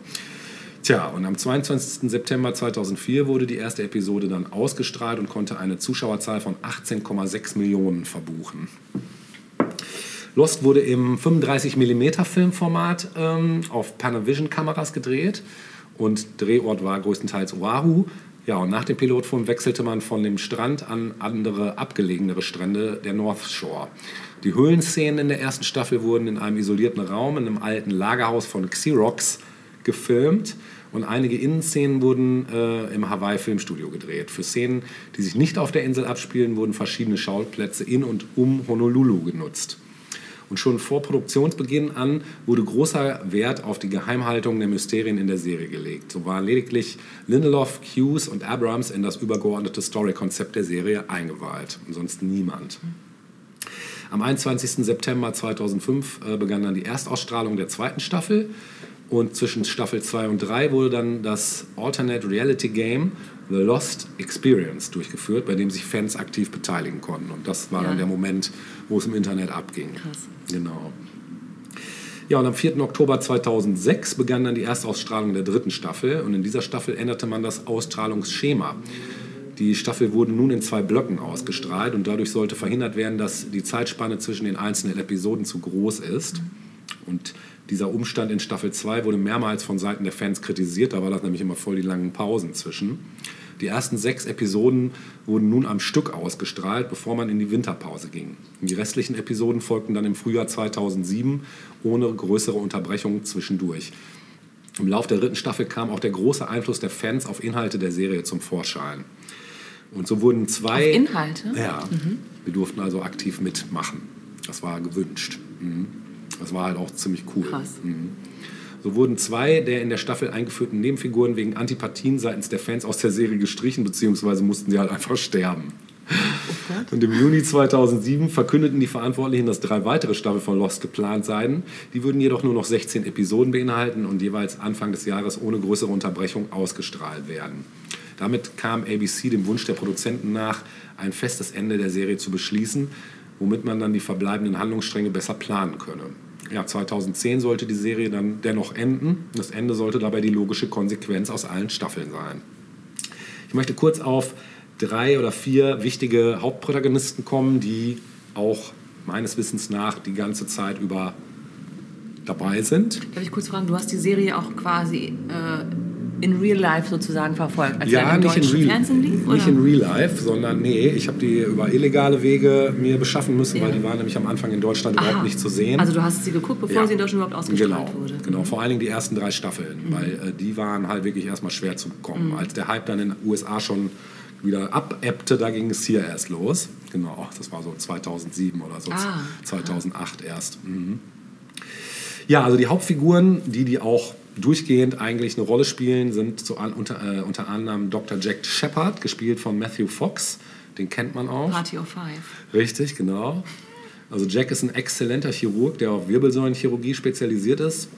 Tja, und am 22. September 2004 wurde die erste Episode dann ausgestrahlt und konnte eine Zuschauerzahl von 18,6 Millionen verbuchen. Lost wurde im 35 mm Filmformat ähm, auf Panavision-Kameras gedreht und Drehort war größtenteils Oahu. Ja, und nach dem Pilotfilm wechselte man von dem Strand an andere abgelegenere Strände der North Shore. Die Höhlenszenen in der ersten Staffel wurden in einem isolierten Raum in einem alten Lagerhaus von Xerox gefilmt und einige Innenszenen wurden äh, im Hawaii Filmstudio gedreht. Für Szenen, die sich nicht auf der Insel abspielen, wurden verschiedene Schauplätze in und um Honolulu genutzt. Und schon vor Produktionsbeginn an wurde großer Wert auf die Geheimhaltung der Mysterien in der Serie gelegt. So waren lediglich Lindelof, Hughes und Abrams in das übergeordnete Storykonzept der Serie eingeweiht. Und sonst niemand. Am 21. September 2005 äh, begann dann die Erstausstrahlung der zweiten Staffel. Und zwischen Staffel 2 und 3 wurde dann das Alternate Reality Game The Lost Experience durchgeführt, bei dem sich Fans aktiv beteiligen konnten. Und das war Ja. dann der Moment, wo es im Internet abging. Krass. Genau. Ja, und am 4. Oktober 2006 begann dann die Erstausstrahlung der dritten Staffel. Und in dieser Staffel änderte man das Ausstrahlungsschema. Die Staffel wurde nun in zwei Blöcken ausgestrahlt und dadurch sollte verhindert werden, dass die Zeitspanne zwischen den einzelnen Episoden zu groß ist. Und dieser Umstand in Staffel 2 wurde mehrmals von Seiten der Fans kritisiert, da war das nämlich immer voll die langen Pausen zwischen. Die ersten sechs Episoden wurden nun am Stück ausgestrahlt, bevor man in die Winterpause ging. Die restlichen Episoden folgten dann im Frühjahr 2007 ohne größere Unterbrechungen zwischendurch. Im Lauf der dritten Staffel kam auch der große Einfluss der Fans auf Inhalte der Serie zum Vorschein. Und so wurden zwei. Auf Inhalte? Ja. Wir durften also aktiv mitmachen. Das war gewünscht. Mhm. Das war halt auch ziemlich cool. Krass. So wurden zwei der in der Staffel eingeführten Nebenfiguren wegen Antipathien seitens der Fans aus der Serie gestrichen, beziehungsweise mussten sie halt einfach sterben. Und im Juni 2007 verkündeten die Verantwortlichen, dass drei weitere Staffeln von Lost geplant seien. Die würden jedoch nur noch 16 Episoden beinhalten und jeweils Anfang des Jahres ohne größere Unterbrechung ausgestrahlt werden. Damit kam ABC dem Wunsch der Produzenten nach, ein festes Ende der Serie zu beschließen, womit man dann die verbleibenden Handlungsstränge besser planen könne. Ja, 2010 sollte die Serie dann dennoch enden. Das Ende sollte dabei die logische Konsequenz aus allen Staffeln sein. Ich möchte kurz auf drei oder vier wichtige Hauptprotagonisten kommen, die auch meines Wissens nach die ganze Zeit über dabei sind. Darf ich kurz fragen, du hast die Serie auch quasi äh, in Real Life sozusagen verfolgt, als ja, nicht in, real, Fernsehen lief? nicht in Real Life, sondern nee, ich habe die über illegale Wege mir beschaffen müssen, Ja. weil die waren nämlich am Anfang in Deutschland Aha. überhaupt nicht zu sehen. Also du hast sie geguckt, bevor Ja. sie in Deutschland überhaupt ausgestrahlt genau, wurde. Genau, vor allen Dingen die ersten drei Staffeln, weil äh, die waren halt wirklich erstmal schwer zu bekommen. Als der Hype dann in den USA schon wieder abebbte, da ging es hier erst los. Genau, das war so 2007 oder so, Ah. 2008 erst. Mhm. Ja, also die Hauptfiguren, die die auch durchgehend eigentlich eine Rolle spielen, sind zu, unter, äh, unter anderem Dr. Jack Shepard, gespielt von Matthew Fox. Den kennt man auch. Party of Five. Richtig, genau. Also Jack ist ein exzellenter Chirurg, der auf Wirbelsäulenchirurgie spezialisiert ist.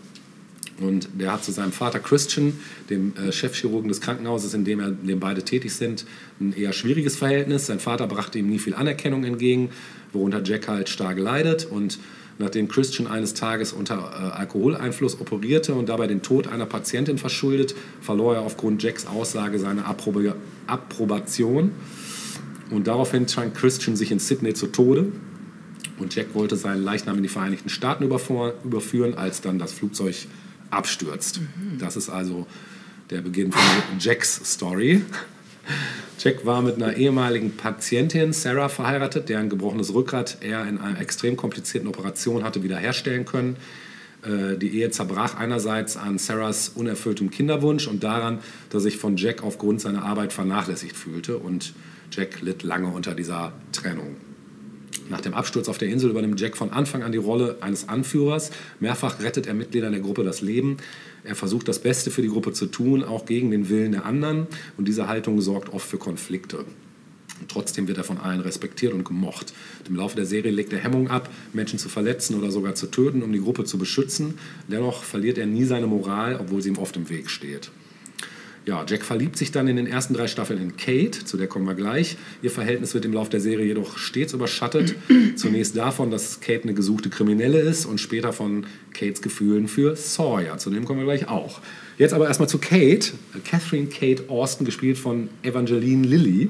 Und der hat zu seinem Vater Christian, dem äh, Chefchirurgen des Krankenhauses, in dem, er, in dem beide tätig sind, ein eher schwieriges Verhältnis. Sein Vater brachte ihm nie viel Anerkennung entgegen, worunter Jack halt stark leidet. Und nachdem Christian eines Tages unter äh, Alkoholeinfluss operierte und dabei den Tod einer Patientin verschuldet, verlor er aufgrund Jacks Aussage seine Approba Approbation. Und daraufhin trank Christian sich in Sydney zu Tode. Und Jack wollte seinen Leichnam in die Vereinigten Staaten überführen, als dann das Flugzeug abstürzt. Das ist also der Beginn von Jacks Story. Jack war mit einer ehemaligen Patientin, Sarah, verheiratet, der ein gebrochenes Rückgrat er in einer extrem komplizierten Operation hatte wiederherstellen können. Äh, Die Ehe zerbrach einerseits an Sarahs unerfülltem Kinderwunsch und daran, dass sich von Jack aufgrund seiner Arbeit vernachlässigt fühlte. Und Jack litt lange unter dieser Trennung. Nach dem Absturz auf der Insel übernimmt Jack von Anfang an die Rolle eines Anführers. Mehrfach rettet er Mitgliedern der Gruppe das Leben. Er versucht das Beste für die Gruppe zu tun, auch gegen den Willen der anderen. Und diese Haltung sorgt oft für Konflikte. Und trotzdem wird er von allen respektiert und gemocht. Im Laufe der Serie legt er Hemmungen ab, Menschen zu verletzen oder sogar zu töten, um die Gruppe zu beschützen. Dennoch verliert er nie seine Moral, obwohl sie ihm oft im Weg steht. Ja, Jack verliebt sich dann in den ersten drei Staffeln in Kate, zu der kommen wir gleich. Ihr Verhältnis wird im Laufe der Serie jedoch stets überschattet. Zunächst davon, dass Kate eine gesuchte Kriminelle ist und später von Kates Gefühlen für Sawyer. Zu dem kommen wir gleich auch. Jetzt aber erstmal zu Kate. Catherine Kate Austin, gespielt von Evangeline Lilly.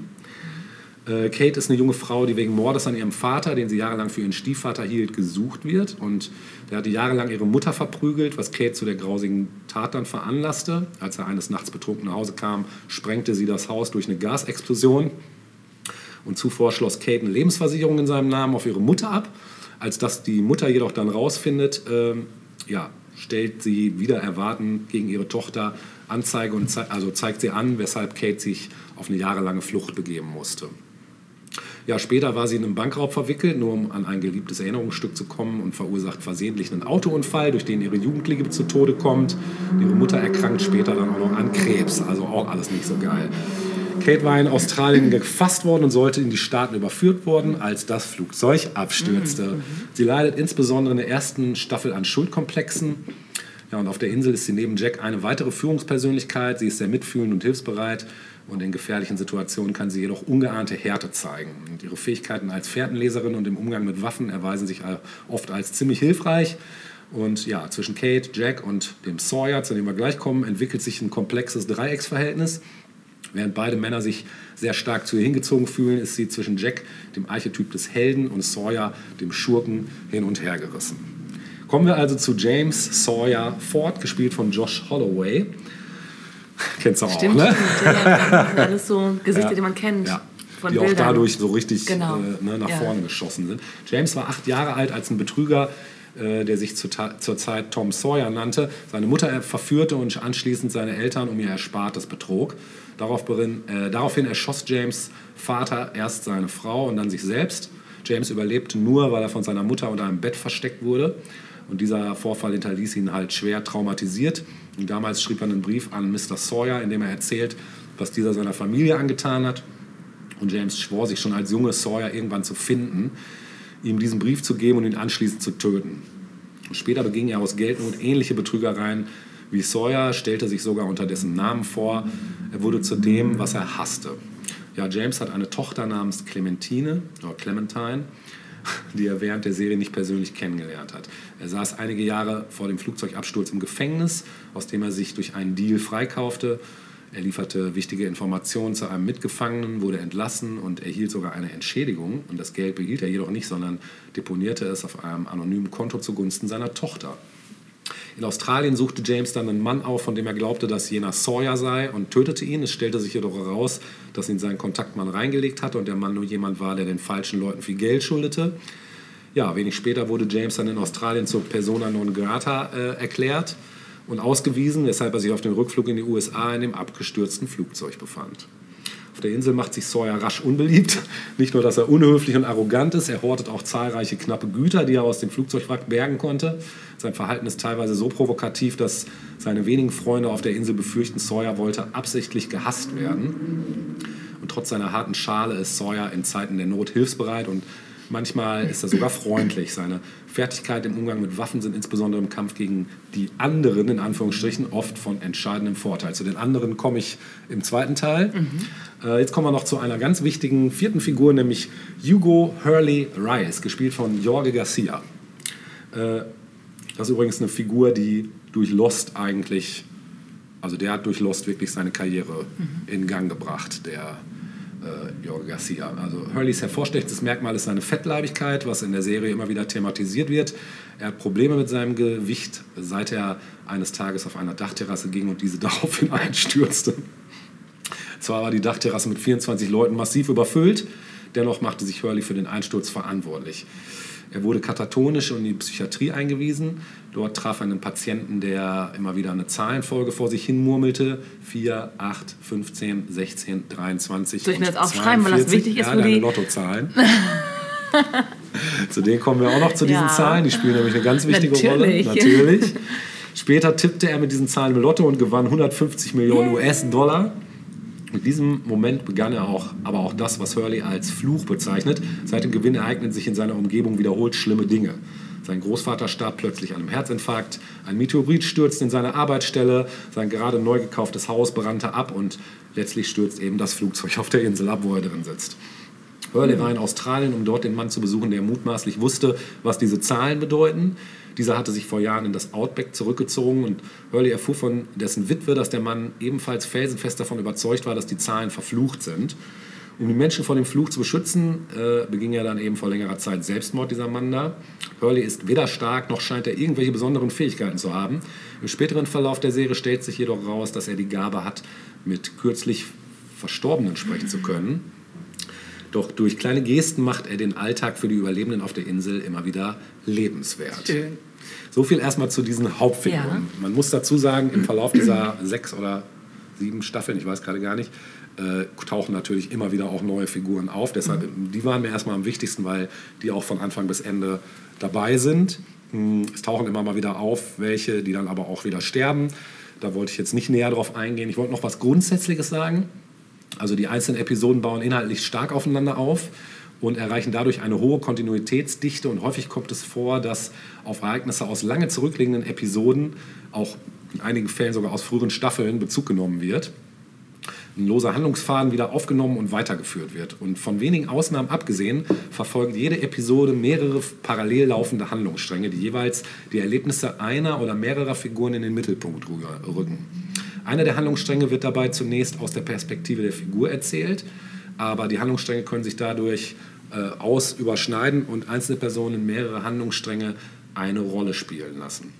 Äh, Kate ist eine junge Frau, die wegen Mordes an ihrem Vater, den sie jahrelang für ihren Stiefvater hielt, gesucht wird. Und der hatte jahrelang ihre Mutter verprügelt, was Kate zu der grausigen Tat dann veranlasste. Als er eines Nachts betrunken nach Hause kam, sprengte sie das Haus durch eine Gasexplosion. Und zuvor schloss Kate eine Lebensversicherung in seinem Namen auf ihre Mutter ab. Als das die Mutter jedoch dann rausfindet, ähm, ja, stellt sie wieder erwarten gegen ihre Tochter Anzeige und zei also zeigt sie an, weshalb Kate sich auf eine jahrelange Flucht begeben musste. Ja, später war sie in einem Bankraub verwickelt, nur um an ein geliebtes Erinnerungsstück zu kommen und verursacht versehentlich einen Autounfall, durch den ihre Jugendliche zu Tode kommt. Ihre Mutter erkrankt später dann auch noch an Krebs, also auch alles nicht so geil. Kate war in Australien gefasst worden und sollte in die Staaten überführt worden, als das Flugzeug abstürzte. Sie leidet insbesondere in der ersten Staffel an Schuldkomplexen. Ja, und auf der Insel ist sie neben Jack eine weitere Führungspersönlichkeit. Sie ist sehr mitfühlend und hilfsbereit. Und in gefährlichen Situationen kann sie jedoch ungeahnte Härte zeigen. Und ihre Fähigkeiten als Fährtenleserin und im Umgang mit Waffen erweisen sich oft als ziemlich hilfreich. Und ja, zwischen Kate, Jack und dem Sawyer, zu dem wir gleich kommen, entwickelt sich ein komplexes Dreiecksverhältnis. Während beide Männer sich sehr stark zu ihr hingezogen fühlen, ist sie zwischen Jack, dem Archetyp des Helden, und Sawyer, dem Schurken, hin und her gerissen. Kommen wir also zu James Sawyer Ford, gespielt von Josh Holloway. Kennst du auch, Stimmt, ne? stimmt. Ja, alles so Gesichter, Ja. die man kennt. Ja. Von die auch Bildern. dadurch so richtig Genau. äh, ne, nach Ja. vorne geschossen sind. James war acht Jahre alt, als ein Betrüger, äh, der sich zur, Ta- zur Zeit Tom Sawyer nannte, seine Mutter er- verführte und anschließend seine Eltern um ihr Erspartes betrog. Darauf berin, äh, daraufhin erschoss James Vater erst seine Frau und dann sich selbst. James überlebte nur, weil er von seiner Mutter unter einem Bett versteckt wurde. Und dieser Vorfall hinterließ ihn halt schwer traumatisiert. Und damals schrieb er einen Brief an Mr. Sawyer, in dem er erzählt, was dieser seiner Familie angetan hat. Und James schwor sich schon als junge Sawyer irgendwann zu finden, ihm diesen Brief zu geben und ihn anschließend zu töten. Später beging er aus Geldnot ähnliche Betrügereien wie Sawyer, stellte sich sogar unter dessen Namen vor. Er wurde zu dem, was er hasste. Ja, James hat eine Tochter namens Clementine oder Clementine, die er während der Serie nicht persönlich kennengelernt hat. Er saß einige Jahre vor dem Flugzeugabsturz im Gefängnis, aus dem er sich durch einen Deal freikaufte. Er lieferte wichtige Informationen zu einem Mitgefangenen, wurde entlassen und erhielt sogar eine Entschädigung. Und das Geld behielt er jedoch nicht, sondern deponierte es auf einem anonymen Konto zugunsten seiner Tochter. In Australien suchte James dann einen Mann auf, von dem er glaubte, dass jener Sawyer sei und tötete ihn. Es stellte sich jedoch heraus, dass ihn sein Kontaktmann reingelegt hatte und der Mann nur jemand war, der den falschen Leuten viel Geld schuldete. Ja, wenig später wurde James dann in Australien zur Persona non grata äh, erklärt und ausgewiesen, weshalb er sich auf dem Rückflug in die USA in dem abgestürzten Flugzeug befand. Auf der Insel macht sich Sawyer rasch unbeliebt. Nicht nur, dass er unhöflich und arrogant ist, er hortet auch zahlreiche knappe Güter, die er aus dem Flugzeugwrack bergen konnte. Sein Verhalten ist teilweise so provokativ, dass seine wenigen Freunde auf der Insel befürchten, Sawyer wollte absichtlich gehasst werden. Und trotz seiner harten Schale ist Sawyer in Zeiten der Not hilfsbereit und manchmal ist er sogar freundlich. Seine Fertigkeit im Umgang mit Waffen sind insbesondere im Kampf gegen die anderen, in Anführungsstrichen, oft von entscheidendem Vorteil. Zu den anderen komme ich im zweiten Teil. Äh, jetzt kommen wir noch zu einer ganz wichtigen vierten Figur, nämlich Hugo Hurley Rice, gespielt von Jorge Garcia. Äh, das ist übrigens eine Figur, die durch Lost eigentlich, also der hat durch Lost wirklich seine Karriere in Gang gebracht, der äh, Jorge Garcia. Also Hurleys hervorstechendes Merkmal ist seine Fettleibigkeit, was in der Serie immer wieder thematisiert wird. Er hat Probleme mit seinem Gewicht, seit er eines Tages auf einer Dachterrasse ging und diese daraufhin einstürzte. Zwar war die Dachterrasse mit 24 Leuten massiv überfüllt, dennoch machte sich Hurley für den Einsturz verantwortlich. Er wurde katatonisch in die Psychiatrie eingewiesen. Dort traf er einen Patienten, der immer wieder eine Zahlenfolge vor sich hin murmelte. 4, 8, 15, 16, 23 Soll ich mir das aufschreiben, weil das 42? wichtig ist ja, für deine die- Lottozahlen. zu denen kommen wir auch noch zu diesen Ja. Zahlen. Die spielen nämlich eine ganz wichtige Natürlich. Rolle. Natürlich. Später tippte er mit diesen Zahlen im Lotto und gewann 150 Millionen US-Dollar. Mit diesem Moment begann er auch, aber auch das, was Hurley als Fluch bezeichnet. Seit dem Gewinn ereignen sich in seiner Umgebung wiederholt schlimme Dinge. Sein Großvater starb plötzlich an einem Herzinfarkt. Ein Meteorit stürzte in seine Arbeitsstelle. Sein gerade neu gekauftes Haus brannte ab und letztlich stürzt eben das Flugzeug auf der Insel ab, wo er drin sitzt. Hurley war in Australien, um dort den Mann zu besuchen, der mutmaßlich wusste, was diese Zahlen bedeuten. Dieser hatte sich vor Jahren in das Outback zurückgezogen und Hurley erfuhr von dessen Witwe, dass der Mann ebenfalls felsenfest davon überzeugt war, dass die Zahlen verflucht sind. Um die Menschen vor dem Fluch zu beschützen, äh, beging er dann eben vor längerer Zeit Selbstmord, dieser Mann da. Hurley ist weder stark, noch scheint er irgendwelche besonderen Fähigkeiten zu haben. Im späteren Verlauf der Serie stellt sich jedoch raus, dass er die Gabe hat, mit kürzlich Verstorbenen sprechen zu können. Doch durch kleine Gesten macht er den Alltag für die Überlebenden auf der Insel immer wieder lebenswert. Schön. So viel erstmal zu diesen Hauptfiguren. Ja. Man muss dazu sagen, im Verlauf dieser sechs oder sieben Staffeln, ich weiß gerade gar nicht, äh, tauchen natürlich immer wieder auch neue Figuren auf. Deshalb, die waren mir erstmal am wichtigsten, weil die auch von Anfang bis Ende dabei sind. Hm, Es tauchen immer mal wieder auf, welche, die dann aber auch wieder sterben. Da wollte ich jetzt nicht näher drauf eingehen. Ich wollte noch was Grundsätzliches sagen. Also die einzelnen Episoden bauen inhaltlich stark aufeinander auf und erreichen dadurch eine hohe Kontinuitätsdichte. Und häufig kommt es vor, dass auf Ereignisse aus lange zurückliegenden Episoden, auch in einigen Fällen sogar aus früheren Staffeln, Bezug genommen wird. Ein loser Handlungsfaden wieder aufgenommen und weitergeführt wird. Und von wenigen Ausnahmen abgesehen, verfolgt jede Episode mehrere parallel laufende Handlungsstränge, die jeweils die Erlebnisse einer oder mehrerer Figuren in den Mittelpunkt rü- rücken. Einer der Handlungsstränge wird dabei zunächst aus der Perspektive der Figur erzählt, aber die Handlungsstränge können sich dadurch äh, aus überschneiden und einzelne Personen mehrere Handlungsstränge eine Rolle spielen lassen.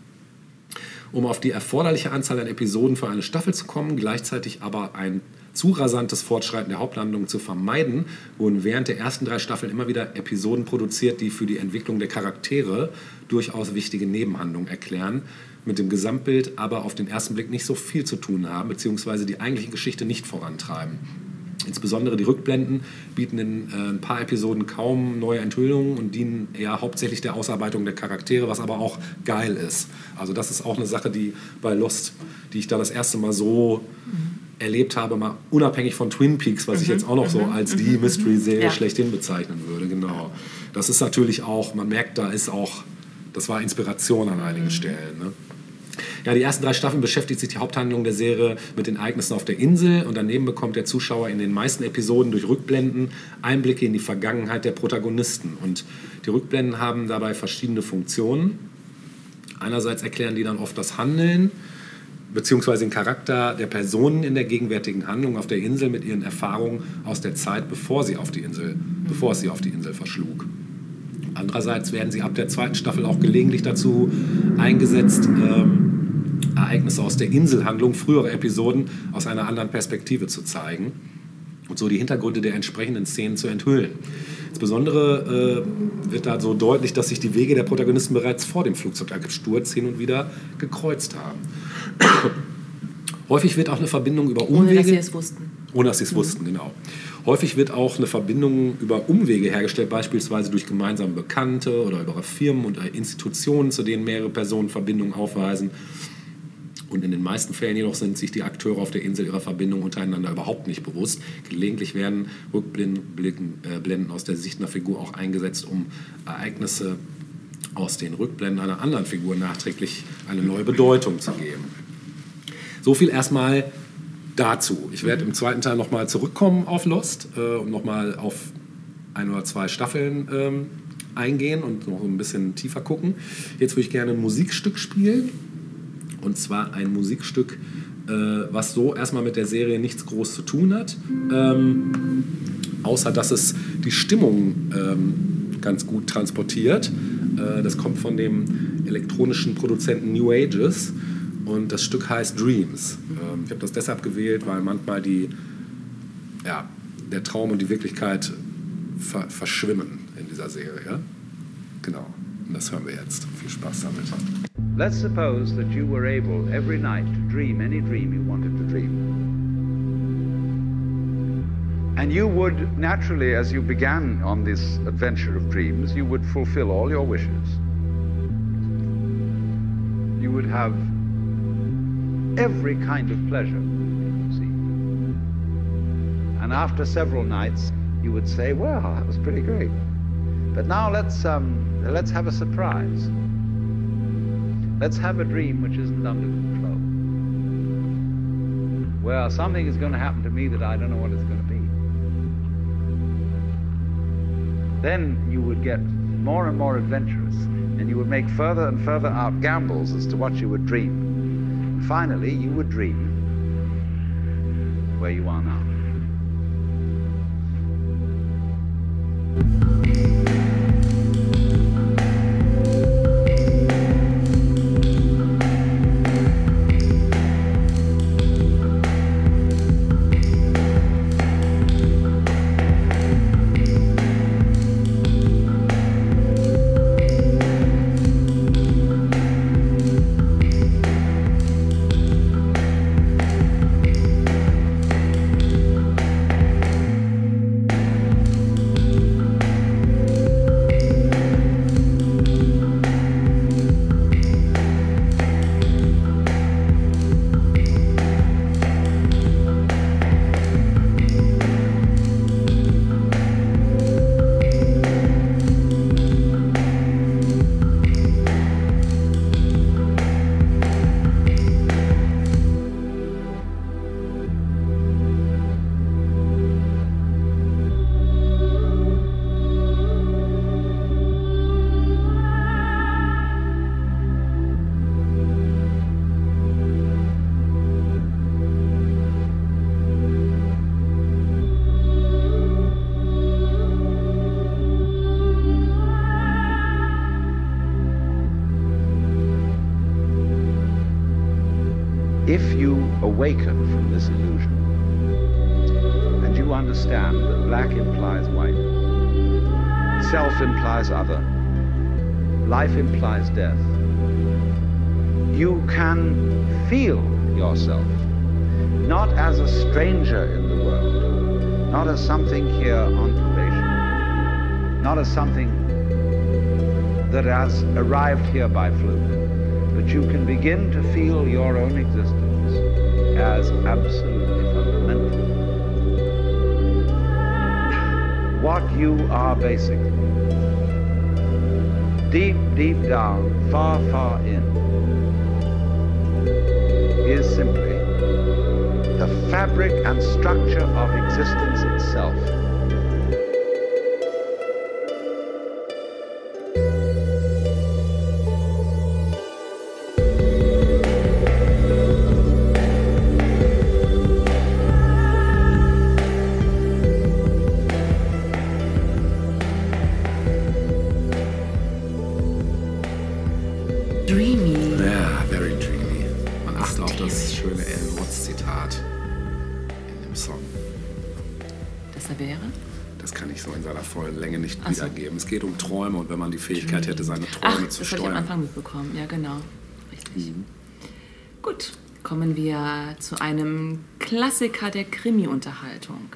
Um auf die erforderliche Anzahl an Episoden für eine Staffel zu kommen, gleichzeitig aber ein zu rasantes Fortschreiten der Hauptlandung zu vermeiden, wurden während der ersten drei Staffeln immer wieder Episoden produziert, die für die Entwicklung der Charaktere durchaus wichtige Nebenhandlungen erklären, mit dem Gesamtbild aber auf den ersten Blick nicht so viel zu tun haben, beziehungsweise die eigentliche Geschichte nicht vorantreiben. Insbesondere die Rückblenden bieten in äh, ein paar Episoden kaum neue Enthüllungen und dienen eher hauptsächlich der Ausarbeitung der Charaktere, was aber auch geil ist. Also das ist auch eine Sache, die bei Lost, die ich da das erste Mal so erlebt habe, mal unabhängig von Twin Peaks, was ich jetzt auch noch so als die Mystery-Serie Ja. schlechthin bezeichnen würde. Genau. Das ist natürlich auch, man merkt, da ist auch, das war Inspiration an einigen Stellen. Ne? Ja, die ersten drei Staffeln beschäftigt sich die Haupthandlung der Serie mit den Ereignissen auf der Insel und daneben bekommt der Zuschauer in den meisten Episoden durch Rückblenden Einblicke in die Vergangenheit der Protagonisten. Und die Rückblenden haben dabei verschiedene Funktionen. Einerseits erklären die dann oft das Handeln beziehungsweise den Charakter der Personen in der gegenwärtigen Handlung auf der Insel mit ihren Erfahrungen aus der Zeit, bevor sie auf die Insel, bevor es sie auf die Insel verschlug. Andererseits werden sie ab der zweiten Staffel auch gelegentlich dazu eingesetzt, ähm, Ereignisse aus der Inselhandlung, frühere Episoden, aus einer anderen Perspektive zu zeigen und so die Hintergründe der entsprechenden Szenen zu enthüllen. Insbesondere äh, wird da so deutlich, dass sich die Wege der Protagonisten bereits vor dem Flugzeugabsturz hin und wieder gekreuzt haben. Häufig wird auch eine Verbindung über Umwege... Ohne dass sie es wussten. Ohne dass sie es wussten, genau. Häufig wird auch eine Verbindung über Umwege hergestellt, beispielsweise durch gemeinsame Bekannte oder über Firmen und Institutionen, zu denen mehrere Personen Verbindungen aufweisen. Und in den meisten Fällen jedoch sind sich die Akteure auf der Insel ihrer Verbindung untereinander überhaupt nicht bewusst. Gelegentlich werden Rückblenden äh, aus der Sicht einer Figur auch eingesetzt, um Ereignisse aus den Rückblenden einer anderen Figur nachträglich eine neue Bedeutung zu geben. So viel erstmal dazu. Ich werde im zweiten Teil nochmal zurückkommen auf Lost äh, und nochmal auf ein oder zwei Staffeln ähm, eingehen und noch ein bisschen tiefer gucken. Jetzt würde ich gerne ein Musikstück spielen. Und zwar ein Musikstück, äh, was so erstmal mit der Serie nichts groß zu tun hat. Ähm, außer dass es die Stimmung ähm, ganz gut transportiert. Äh, das kommt von dem elektronischen Produzenten New Ages und das Stück heißt Dreams. Ähm, ich habe das deshalb gewählt, weil manchmal die, ja, der Traum und die Wirklichkeit ver verschwimmen in dieser Serie. Genau, und das hören wir jetzt. Viel Spaß damit. Let's suppose that you were able every night to dream any dream you wanted to dream. And you would naturally, as you began on this adventure of dreams, you would fulfill all your wishes. You would have every kind of pleasure, see. And after several nights, you would say, well, that was pretty great. But now let's, um, let's have a surprise. Let's have a dream which isn't under control. Well, something is going to happen to me that I don't know what it's going to be. Then you would get more and more adventurous, and you would make further and further out gambles as to what you would dream. Finally, you would dream where you are now. Something here on probation, not as something that has arrived here by fluke, but you can begin to feel your own existence as absolutely fundamental. What you are basically, deep, deep down, far, far in, fabric and structure of existence itself. Geht um Träume und wenn man die Fähigkeit hätte, seine Träume Ach, zu das habe ich am steuern. Anfang mitbekommen. Ja, genau. Richtig. Mhm. Gut, kommen wir zu einem Klassiker der Krimi-Unterhaltung.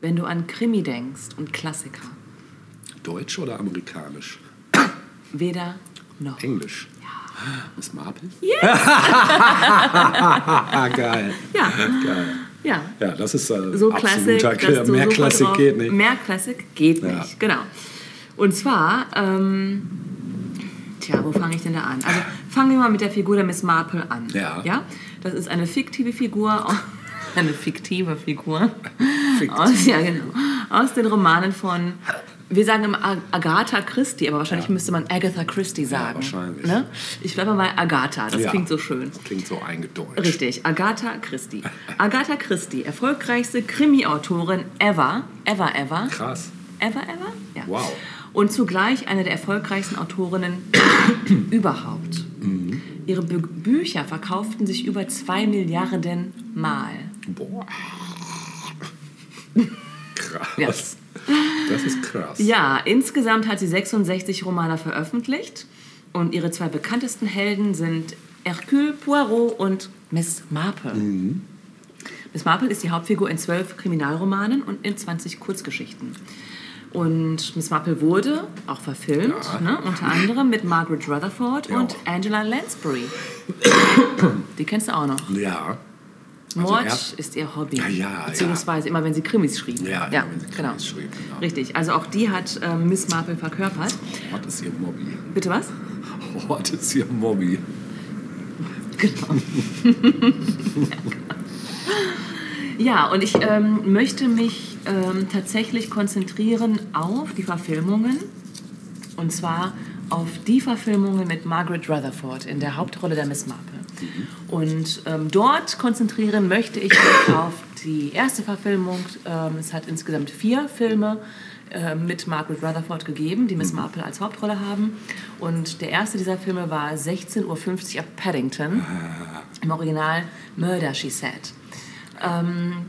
Wenn du an Krimi denkst und Klassiker, Deutsch oder amerikanisch? weder noch. Englisch. Miss Marple? Geil. Ja, Geil. ja. Ja, das ist äh, So absoluter dass du Mehr Klassik geht nicht. Mehr Klassik geht Ja. nicht, genau. Und zwar, ähm, tja, wo fange ich denn da an? Also fangen wir mal mit der Figur der Miss Marple an. Ja. ja? Das ist eine fiktive Figur, eine fiktive Figur Fiktiv. aus, ja, genau, aus den Romanen von, wir sagen immer Ag- Agatha Christie, aber wahrscheinlich Ja. müsste man Agatha Christie sagen. wahrscheinlich. Ne? Ich bleibe mal Agatha, das Ja. klingt so schön. Das klingt so eingedeutscht. Richtig, Agatha Christie. Agatha Christie, erfolgreichste Krimi-Autorin ever, ever, ever. Krass. Ever, ever? Ja. Wow. Und zugleich eine der erfolgreichsten Autorinnen überhaupt. Mhm. Ihre Bü Bücher verkauften sich über zwei Milliarden Mal. Boah. Krass. Ja. Das ist krass. Ja, insgesamt hat sie 66 Romane veröffentlicht und ihre zwei bekanntesten Helden sind Hercule Poirot und Miss Marple. Mhm. Miss Marple ist die Hauptfigur in zwölf Kriminalromanen und in 20 Kurzgeschichten. Und Miss Marple wurde auch verfilmt, Ja. ne, unter anderem mit Margaret Rutherford Ja. und Angela Lansbury. Die kennst du auch noch. Ja. Mord er- ist ihr Hobby. Ah, ja, Beziehungsweise immer, wenn sie Krimis schrieben. Ja, immer, wenn sie Krimis genau. schrieben, genau. Richtig. Also auch die hat ähm, Miss Marple verkörpert. What ist ihr Mobby? Bitte was? What ist ihr Mobby? Genau. ja, und ich ähm, möchte mich ähm, tatsächlich konzentrieren auf die Verfilmungen. Und zwar auf die Verfilmungen mit Margaret Rutherford in der Hauptrolle der Miss Marple. Und ähm, dort konzentrieren möchte ich mich auf die erste Verfilmung. Ähm, es hat insgesamt vier Filme äh, mit Margaret Rutherford gegeben, die Miss Marple als Hauptrolle haben. Und der erste dieser Filme war 16.50 Uhr ab Paddington. Im Original Murder, She Said. Ähm,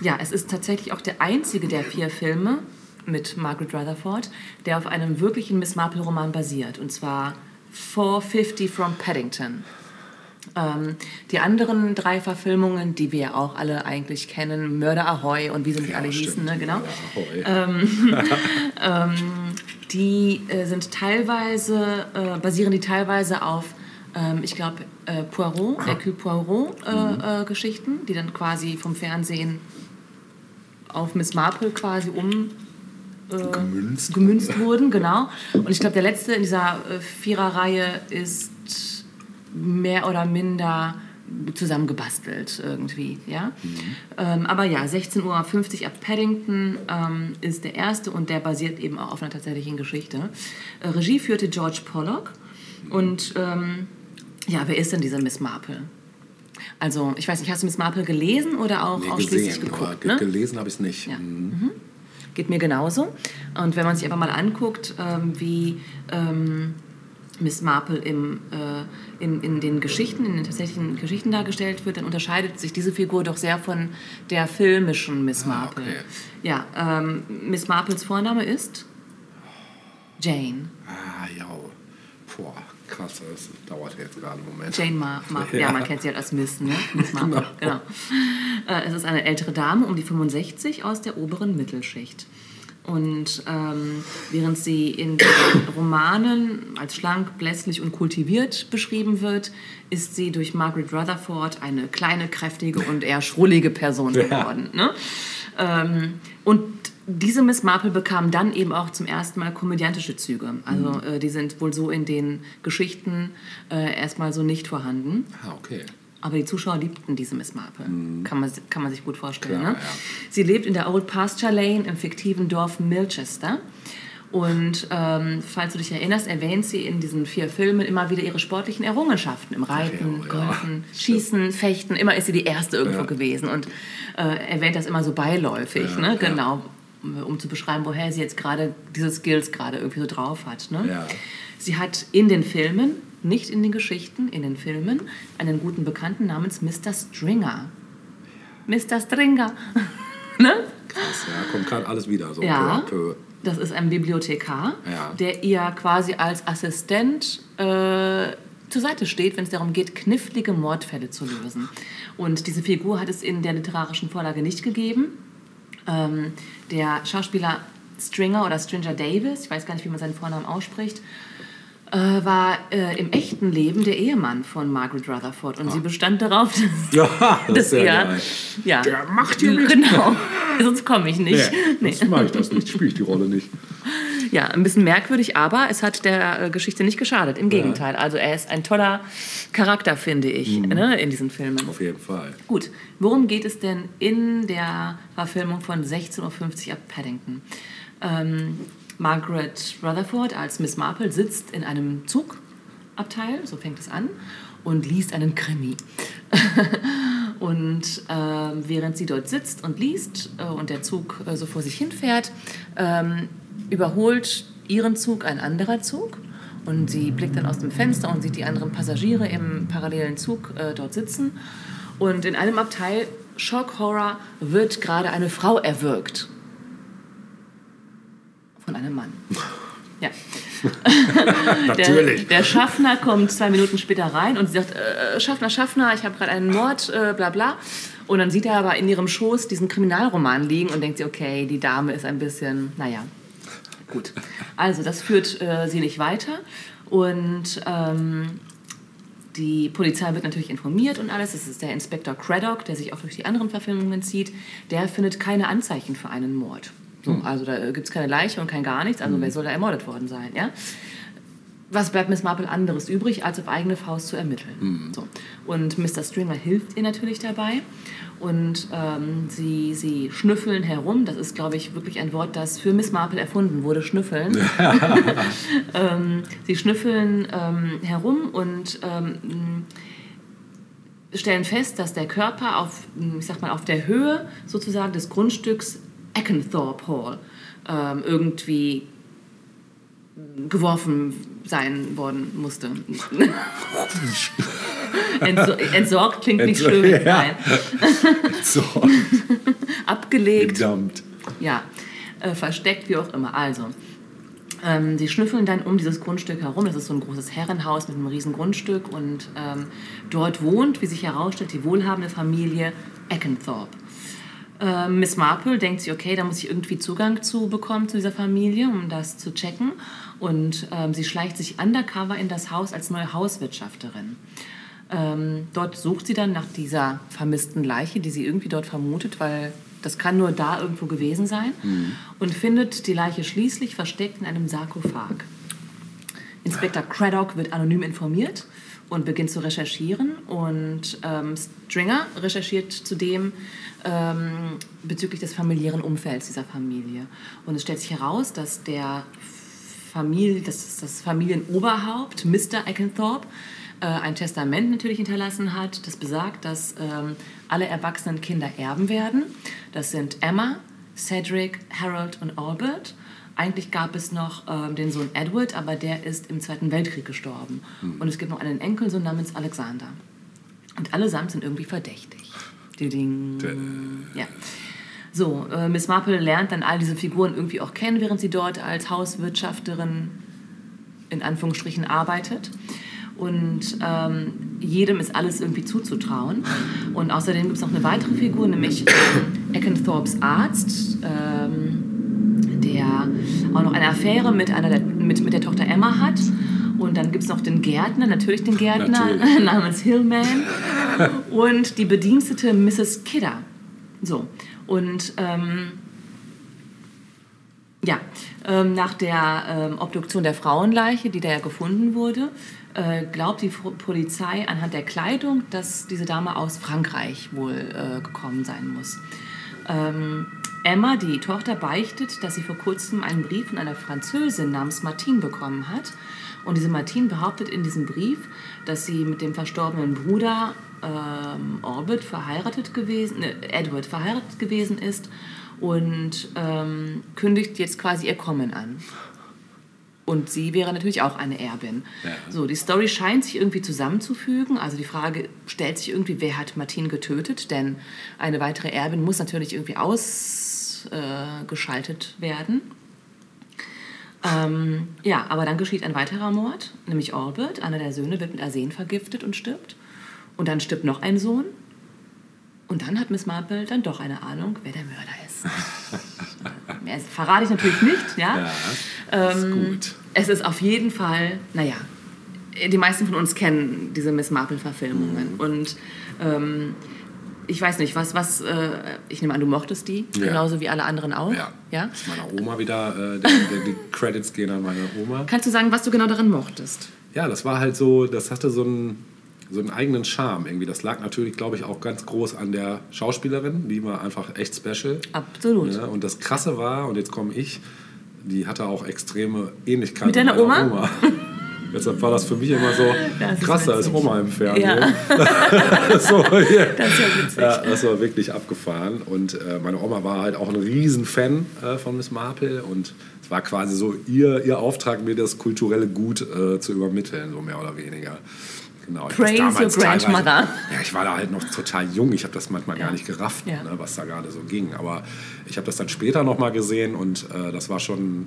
ja, es ist tatsächlich auch der einzige der vier Filme mit Margaret Rutherford, der auf einem wirklichen Miss Marple-Roman basiert. Und zwar 450 from Paddington. Ähm, die anderen drei Verfilmungen, die wir ja auch alle eigentlich kennen, Mörder Ahoy und wie sie nicht alle hießen, ne, genau, Ahoi. die äh, sind teilweise, äh, basieren die teilweise auf, ähm, ich glaube, äh, Poirot, Hercule Poirot äh, äh, Geschichten, die dann quasi vom Fernsehen auf Miss Marple quasi um Gemünzt. gemünzt wurden, genau. Und ich glaube, der letzte in dieser äh, Viererreihe ist mehr oder minder zusammengebastelt irgendwie, ja. Ähm, aber ja, 16.50 Uhr ab Paddington ähm, ist der erste und der basiert eben auch auf einer tatsächlichen Geschichte. Äh, Regie führte George Pollock und ähm, ja, wer ist denn diese Miss Marple? Also, ich weiß nicht, hast du Miss Marple gelesen oder auch Nee, ausschließlich gesehen, aber geguckt? ge Ne? gelesen habe ich es nicht. Ja. Mhm. Geht mir genauso. Und wenn man sich einfach mal anguckt, ähm, wie ähm, Miss Marple im, äh, in, in den Geschichten, in den tatsächlichen Geschichten dargestellt wird, dann unterscheidet sich diese Figur doch sehr von der filmischen Miss Marple. okay. Ja, ähm, Miss Marples Vorname ist Jane. Ah, ja. Boah, krass, das dauert jetzt gerade einen Moment. Jane Mar Marple. Ja. Ja. man kennt sie halt als Miss, ne? Miss Marple. Genau. Äh, es ist eine ältere Dame um die 65 aus der oberen Mittelschicht. Und ähm, während sie in den Romanen als schlank, blässlich und kultiviert beschrieben wird, ist sie durch Margaret Rutherford eine kleine, kräftige und eher schrullige Person Ja. geworden. Ne? Ähm, und diese Miss Marple bekam dann eben auch zum ersten Mal komödiantische Züge. Also äh, die sind wohl so in den Geschichten äh, erstmal so nicht vorhanden. Ah, okay. Aber die Zuschauer liebten diese Miss Marple. Kann, man, kann man sich gut vorstellen. Klar, ne? ja. Sie lebt in der Old Pasture Lane im fiktiven Dorf Milchester. Und ähm, falls du dich erinnerst, erwähnt sie in diesen vier Filmen immer wieder ihre sportlichen Errungenschaften im Reiten, ja, ja. Golfen, Schießen, Fechten. Immer ist sie die Erste irgendwo Ja. gewesen und äh, erwähnt das immer so beiläufig, Ja, ne? ja. genau, um zu beschreiben, woher sie jetzt gerade diese Skills gerade irgendwie so drauf hat. Ne? Ja. Sie hat in den Filmen, nicht in den Geschichten, in den Filmen, einen guten Bekannten namens Mr. Stringer. Mr. Stringer. ne? Krass, ja, kommt gerade alles wieder so Ja. peu peu. Das ist ein Bibliothekar, Ja. der ihr quasi als Assistent äh, zur Seite steht, wenn es darum geht, knifflige Mordfälle zu lösen. Und diese Figur hat es in der literarischen Vorlage nicht gegeben. Ähm, der Schauspieler Stringer oder Stringer Davis, ich weiß gar nicht, wie man seinen Vornamen ausspricht, äh, war äh, im echten Leben der Ehemann von Margaret Rutherford. Und sie bestand darauf, dass, Ja, das dass er. geil. Ja, Der macht hier mit. Genau, sonst komme ich nicht. Nee, sonst mache ich das nicht, spiele ich die Rolle nicht. Ja, ein bisschen merkwürdig, aber es hat der äh, Geschichte nicht geschadet. Im Gegenteil. Also er ist ein toller Charakter, finde ich, ne, in diesen Filmen. Auf jeden Fall. Gut, worum geht es denn in der Verfilmung von 16.50 Uhr ab Paddington? Ähm, Margaret Rutherford als Miss Marple sitzt in einem Zugabteil, so fängt es an, und liest einen Krimi. und ähm, während sie dort sitzt und liest äh, und der Zug äh, so vor sich hinfährt, ähm, überholt ihren Zug ein anderer Zug. Und sie blickt dann aus dem Fenster und sieht die anderen Passagiere im parallelen Zug äh, dort sitzen. Und in einem Abteil, Shock Horror, wird gerade eine Frau erwürgt. Von einem Mann. Ja. Der, Natürlich. der Schaffner kommt zwei Minuten später rein und sie sagt, äh, Schaffner, Schaffner, ich habe gerade einen Mord, äh, bla bla. Und dann sieht er aber in ihrem Schoß diesen Kriminalroman liegen und denkt sich, okay, die Dame ist ein bisschen, naja, gut. Also das führt äh, sie nicht weiter. Und ähm, die Polizei wird natürlich informiert und alles. Das ist der Inspektor Craddock, der sich auch durch die anderen Verfilmungen zieht. Der findet keine Anzeichen für einen Mord. So, Also da gibt es keine Leiche und kein gar nichts. Also wer soll da ermordet worden sein? Ja? was bleibt Miss Marple anderes übrig, als auf eigene Faust zu ermitteln. So. Und Mr. Stringer hilft ihr natürlich dabei. Und ähm, sie, sie schnüffeln herum. Das ist, glaube ich, wirklich ein Wort, das für Miss Marple erfunden wurde, schnüffeln. ähm, sie schnüffeln ähm, herum und ähm, stellen fest, dass der Körper auf, ich sag mal, auf der Höhe sozusagen des Grundstücks Eckенthorpe Hall ähm, irgendwie geworfen sein worden musste. Entsor entsorgt klingt nicht Entsor- schön. ja. Nein. So, Abgelegt. gedumpt. Ja, äh, versteckt, wie auch immer. Also, ähm, sie schnüffeln dann um dieses Grundstück herum. Das ist so ein großes Herrenhaus mit einem riesen Grundstück. Und ähm, dort wohnt, wie sich herausstellt, die wohlhabende Familie Eckенthorpe. Ähm, Miss Marple denkt sich, okay, da muss ich irgendwie Zugang zu bekommen zu dieser Familie, um das zu checken. Und ähm, sie schleicht sich undercover in das Haus als neue Hauswirtschafterin. Ähm, dort sucht sie dann nach dieser vermissten Leiche, die sie irgendwie dort vermutet, weil das kann nur da irgendwo gewesen sein. Und findet die Leiche schließlich versteckt in einem Sarkophag. Inspektor Craddock wird anonym informiert und beginnt zu recherchieren. Und ähm, Stringer recherchiert zudem ähm, bezüglich des familiären Umfelds dieser Familie. Und es stellt sich heraus, dass der Familie, das, ist das Familienoberhaupt, Mr. Eckенthorpe, äh, ein Testament natürlich hinterlassen hat, das besagt, dass ähm, alle erwachsenen Kinder erben werden. Das sind Emma, Cedric, Harold und Albert. Eigentlich gab es noch ähm, den Sohn Edward, aber der ist im Zweiten Weltkrieg gestorben. Und es gibt noch einen Enkelsohn namens Alexander. Und allesamt sind irgendwie verdächtig. Ding. Ja. So, äh, Miss Marple lernt dann all diese Figuren irgendwie auch kennen, während sie dort als Hauswirtschafterin in Anführungsstrichen arbeitet. Und ähm, jedem ist alles irgendwie zuzutrauen. Und außerdem gibt es noch eine weitere Figur, nämlich ähm, Eckенthorpes Arzt, ähm, der auch noch eine Affäre mit, einer der, mit, mit der Tochter Emma hat. Und dann gibt es noch den Gärtner, natürlich den Gärtner Natürlich. namens Hillman. Und die Bedienstete Mrs. Kidder. So. Und ähm, ja, ähm, nach der ähm, Obduktion der Frauenleiche, die da ja gefunden wurde, äh, glaubt die Polizei anhand der Kleidung, dass diese Dame aus Frankreich wohl äh, gekommen sein muss. Ähm, Emma, die Tochter, beichtet, dass sie vor kurzem einen Brief von einer Französin namens Martine bekommen hat. Und diese Martine behauptet in diesem Brief, dass sie mit dem verstorbenen Bruder ähm, Orbit verheiratet gewesen, ne, Edward verheiratet gewesen ist und ähm, kündigt jetzt quasi ihr Kommen an. Und sie wäre natürlich auch eine Erbin. Ja. So, die Story scheint sich irgendwie zusammenzufügen. Also die Frage stellt sich irgendwie, wer hat Martin getötet? Denn eine weitere Erbin muss natürlich irgendwie ausgeschaltet äh, werden. Ähm, ja, aber dann geschieht ein weiterer Mord, nämlich Orbit. Einer der Söhne wird mit Arsen vergiftet und stirbt. Und dann stirbt noch ein Sohn. Und dann hat Miss Marple dann doch eine Ahnung, wer der Mörder ist. Mehr verrate ich natürlich nicht, ja. Ja, ist Ähm, gut. Es ist auf jeden Fall, naja, die meisten von uns kennen diese Miss Marple-Verfilmungen. Mhm. Und ähm, ich weiß nicht, was, was, äh, ich nehme an, du mochtest die, Ja. genauso wie alle anderen auch. Ja. ja? Das ist meiner Oma wieder, äh, der, der, die Credits gehen an meine Oma. Kannst du sagen, was du genau daran mochtest? Ja, das war halt so, das hatte so einen, so einen eigenen Charme irgendwie. Das lag natürlich, glaube ich, auch ganz groß an der Schauspielerin. Die war einfach echt special. Absolut. Ja, und das Krasse war, und jetzt komme ich, die hatte auch extreme Ähnlichkeit Mit deiner meiner Oma? Deshalb war das für mich immer so Das ist krass, da ist witzig. Oma im Fernsehen. Ja. so, ja. Das. Ja, das war wirklich abgefahren. Und äh, meine Oma war halt auch ein Riesenfan äh, von Miss Marple. Und es war quasi so ihr, ihr Auftrag, mir das kulturelle Gut äh, zu übermitteln, so mehr oder weniger. Genau. ich Praise your grandmother. Ja, ich war da halt noch total jung. Ich habe das manchmal gar Ja. nicht gerafft, Ja. ne, was da gerade so ging. Aber ich habe das dann später noch mal gesehen und äh, das war schon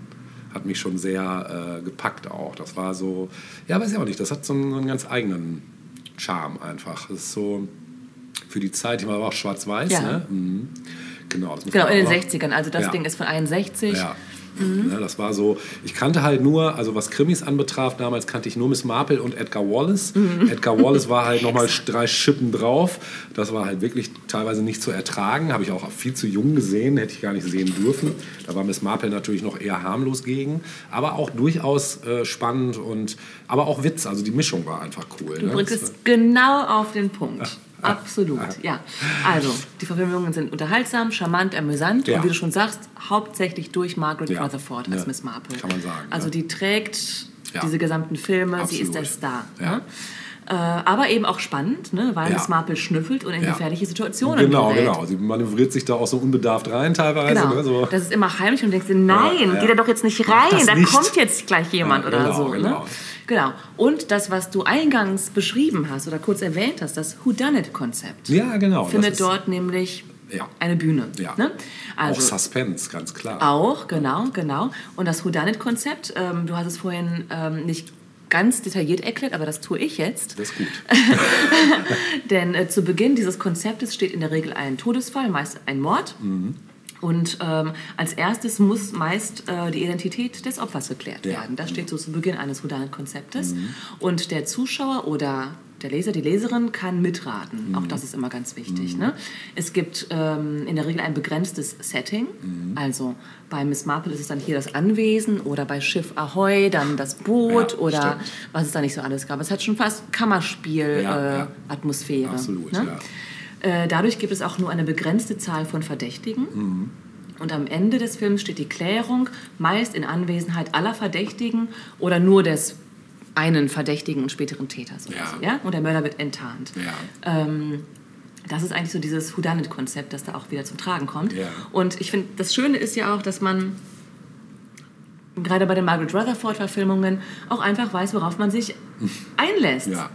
hat mich schon sehr äh, gepackt auch. Das war so, ja, weiß ich auch nicht, das hat so einen, so einen ganz eigenen Charme einfach. Das ist so für die Zeit, die war aber auch schwarz-weiß, Ja. ne? Mhm. Genau, das muss Genau, in den auch- 60ern. Also das Ja. Ding ist von 61. Ja. Mhm. Ne, das war so, ich kannte halt nur, also was Krimis anbetraf, damals kannte ich nur Miss Marple und Edgar Wallace. Mhm. Edgar Wallace war halt nochmal drei Schippen drauf. Das war halt wirklich teilweise nicht zu ertragen. Habe ich auch viel zu jung gesehen, hätte ich gar nicht sehen dürfen. Da war Miss Marple natürlich noch eher harmlos gegen, aber auch durchaus äh, spannend und aber auch Witz. Also die Mischung war einfach cool. Du ne? bringst es genau auf den Punkt. Absolut, ja. Also, die Verfilmungen sind unterhaltsam, charmant, amüsant Ja. und wie du schon sagst, hauptsächlich durch Margaret Ja. Rutherford als Ja. Miss Marple. Kann man sagen, Also die trägt diese gesamten Filme, sie ist Absolut. der Star. Ne? Äh, aber eben auch spannend, ne? weil Ja. Miss Marple schnüffelt und in gefährliche Situationen Genau, gerät. genau. Sie manövriert sich da auch so unbedarft rein teilweise. Genau. Ne? So. Das ist immer heimlich und du denkst dir, nein, Ja, ja. geht er doch jetzt nicht rein, da nicht. kommt jetzt gleich jemand Ja, oder genau, so. Ne? Genau. Und das, was du eingangs beschrieben hast oder kurz erwähnt hast, das Whodunit-Konzept, Ja, genau. findet dort nämlich Ja. eine Bühne. Ja. Ne? auch Also, Suspense, ganz klar. auch, genau, genau. Und das Whodunit-Konzept, ähm, du hast es vorhin ähm, nicht ganz detailliert erklärt, aber das tue ich jetzt. Das ist gut. Denn äh, zu Beginn dieses Konzeptes steht in der Regel ein Todesfall, meist ein Mord. Und ähm, als erstes muss meist äh, die Identität des Opfers geklärt Ja. werden. Das steht so zu Beginn eines Houdanet-Konzeptes. Und der Zuschauer oder der Leser, die Leserin kann mitraten. Auch das ist immer ganz wichtig. Ne? Es gibt ähm, in der Regel ein begrenztes Setting. Also bei Miss Marple ist es dann hier das Anwesen oder bei Schiff Ahoy dann das Boot Ja, oder stimmt. was es da nicht so alles gab. Es hat schon fast Ja, Kammerspiel-Atmosphäre. ja. Äh, Atmosphäre, Absolut, ne? ja. Äh, dadurch gibt es auch nur eine begrenzte Zahl von Verdächtigen. Mhm. Und am Ende des Films steht die Klärung, meist in Anwesenheit aller Verdächtigen oder nur des einen verdächtigen und späteren Täters. Ja. so, ja? Und der Mörder wird enttarnt. Ja. Ähm, das ist eigentlich so dieses Whodunit-Konzept, das da auch wieder zum Tragen kommt. Ja. Und ich finde, das Schöne ist ja auch, dass man gerade bei den Margaret Rutherford-Verfilmungen auch einfach weiß, worauf man sich einlässt. Ja.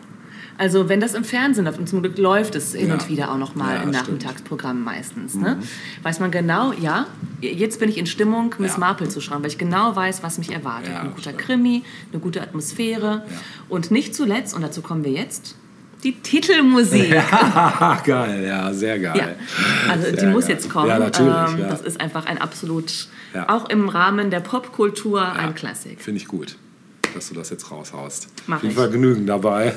Also wenn das im Fernsehen läuft, und zum Glück läuft es hin Ja. und wieder auch noch mal Ja, im. Mhm. Nachmittagsprogramm meistens, ne? weiß man genau, ja, jetzt bin ich in Stimmung, Miss Ja. Marple zu schauen, weil ich genau weiß, was mich erwartet. Ja, Ein guter stimmt. Krimi, eine gute Atmosphäre Ja. und nicht zuletzt, und dazu kommen wir jetzt, die Titelmusik. Ah, geil, ja, sehr geil. Ja, also die Sehr muss geil. jetzt kommen. Ja, natürlich. Ähm, ja. Das ist einfach ein absolut, Ja. auch im Rahmen der Popkultur, Ja, ein Klassik. Finde ich gut, dass du das jetzt raushaust. Mach jeden ich. Fall genügend dabei.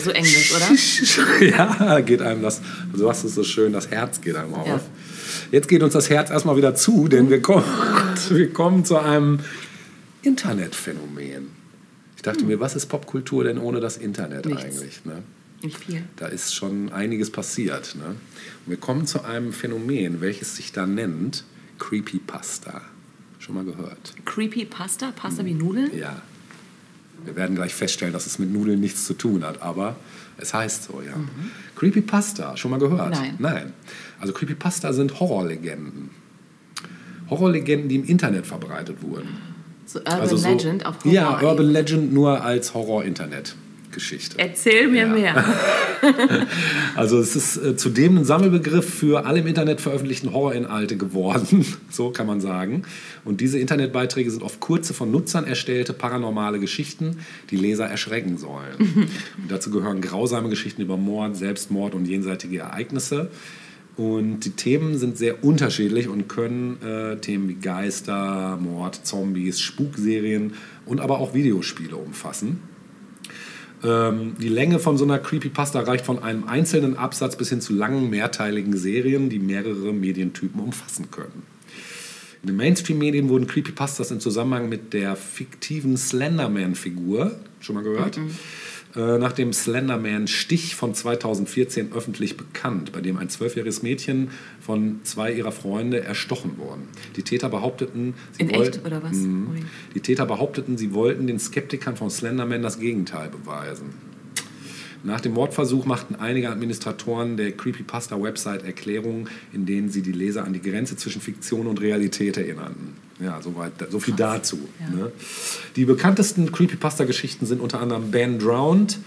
Schön, so englisch, oder? ja, geht einem das, du hast es so schön, das Herz geht einem auf. Ja. Jetzt geht uns das Herz erstmal wieder zu, denn wir kommen, wir kommen zu einem Internetphänomen. Ich dachte mir, was ist Popkultur denn ohne das Internet Nichts. eigentlich? Ne? Nicht viel. Da ist schon einiges passiert. Ne? Und wir kommen zu einem Phänomen, welches sich da nennt Creepypasta. Schon mal gehört. Creepy Pasta? Pasta wie Nudeln? Ja. Wir werden gleich feststellen, dass es mit Nudeln nichts zu tun hat, aber es heißt so, ja. Creepypasta, schon mal gehört? Nein. Nein. Also Creepypasta sind Horrorlegenden. Horrorlegenden, die im Internet verbreitet wurden. So Urban also so, Legend auf Horror. Ja, Urban Legend nur als Horror-Internet-Geschichte. Erzähl mir Ja. mehr. Also es ist äh, zudem ein Sammelbegriff für alle im Internet veröffentlichten Horrorinhalte geworden, so kann man sagen. Und diese Internetbeiträge sind oft kurze, von Nutzern erstellte paranormale Geschichten, die Leser erschrecken sollen. Und dazu gehören grausame Geschichten über Mord, Selbstmord und jenseitige Ereignisse. Und die Themen sind sehr unterschiedlich und können äh, Themen wie Geister, Mord, Zombies, Spukserien und aber auch Videospiele umfassen. Ähm, die Länge von so einer Creepypasta reicht von einem einzelnen Absatz bis hin zu langen, mehrteiligen Serien, die mehrere Medientypen umfassen können. In den Mainstream-Medien wurden Creepypastas im Zusammenhang mit der fiktiven Slenderman-Figur, schon mal gehört, äh, nach dem Slenderman-Stich von 2014 öffentlich bekannt, bei dem ein zwölfjähriges Mädchen von zwei ihrer Freunde erstochen wurden. Die Täter behaupteten, sie In wollten, echt oder was? Mhm. Die Täter behaupteten, sie wollten den Skeptikern von Slenderman das Gegenteil beweisen. Nach dem Mordversuch machten einige Administratoren der Creepypasta-Website Erklärungen, in denen sie die Leser an die Grenze zwischen Fiktion und Realität erinnerten. Ja, soweit, so viel dazu. Ja. Ne? Die bekanntesten Creepypasta-Geschichten sind unter anderem Ben Drowned,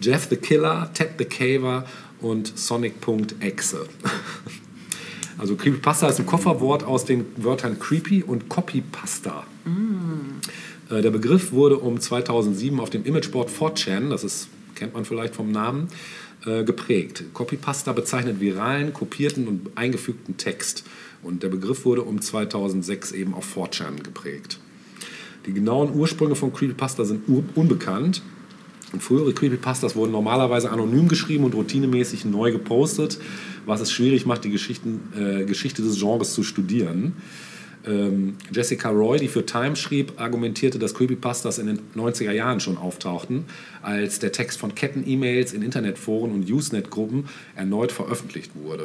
Jeff the Killer, Ted the Caver und Sonic.exe. Also Creepypasta ist ein Kofferwort aus den Wörtern Creepy und Copypasta. Äh, Der Begriff wurde um 2007 auf dem Imageboard 4chan, das ist, kennt man vielleicht vom Namen, äh, geprägt. Copypasta bezeichnet viralen, kopierten und eingefügten Text. Und der Begriff wurde um 2006 eben auf 4chan geprägt. Die genauen Ursprünge von Creepypasta sind unbekannt. Und frühere Creepypastas wurden normalerweise anonym geschrieben und routinemäßig neu gepostet, was es schwierig macht, die äh, Geschichte des Genres zu studieren. Ähm, Jessica Roy, die für Time schrieb, argumentierte, dass Creepypastas in den 90er Jahren schon auftauchten, als der Text von Ketten-E-Mails in Internetforen und Usenet-Gruppen erneut veröffentlicht wurde.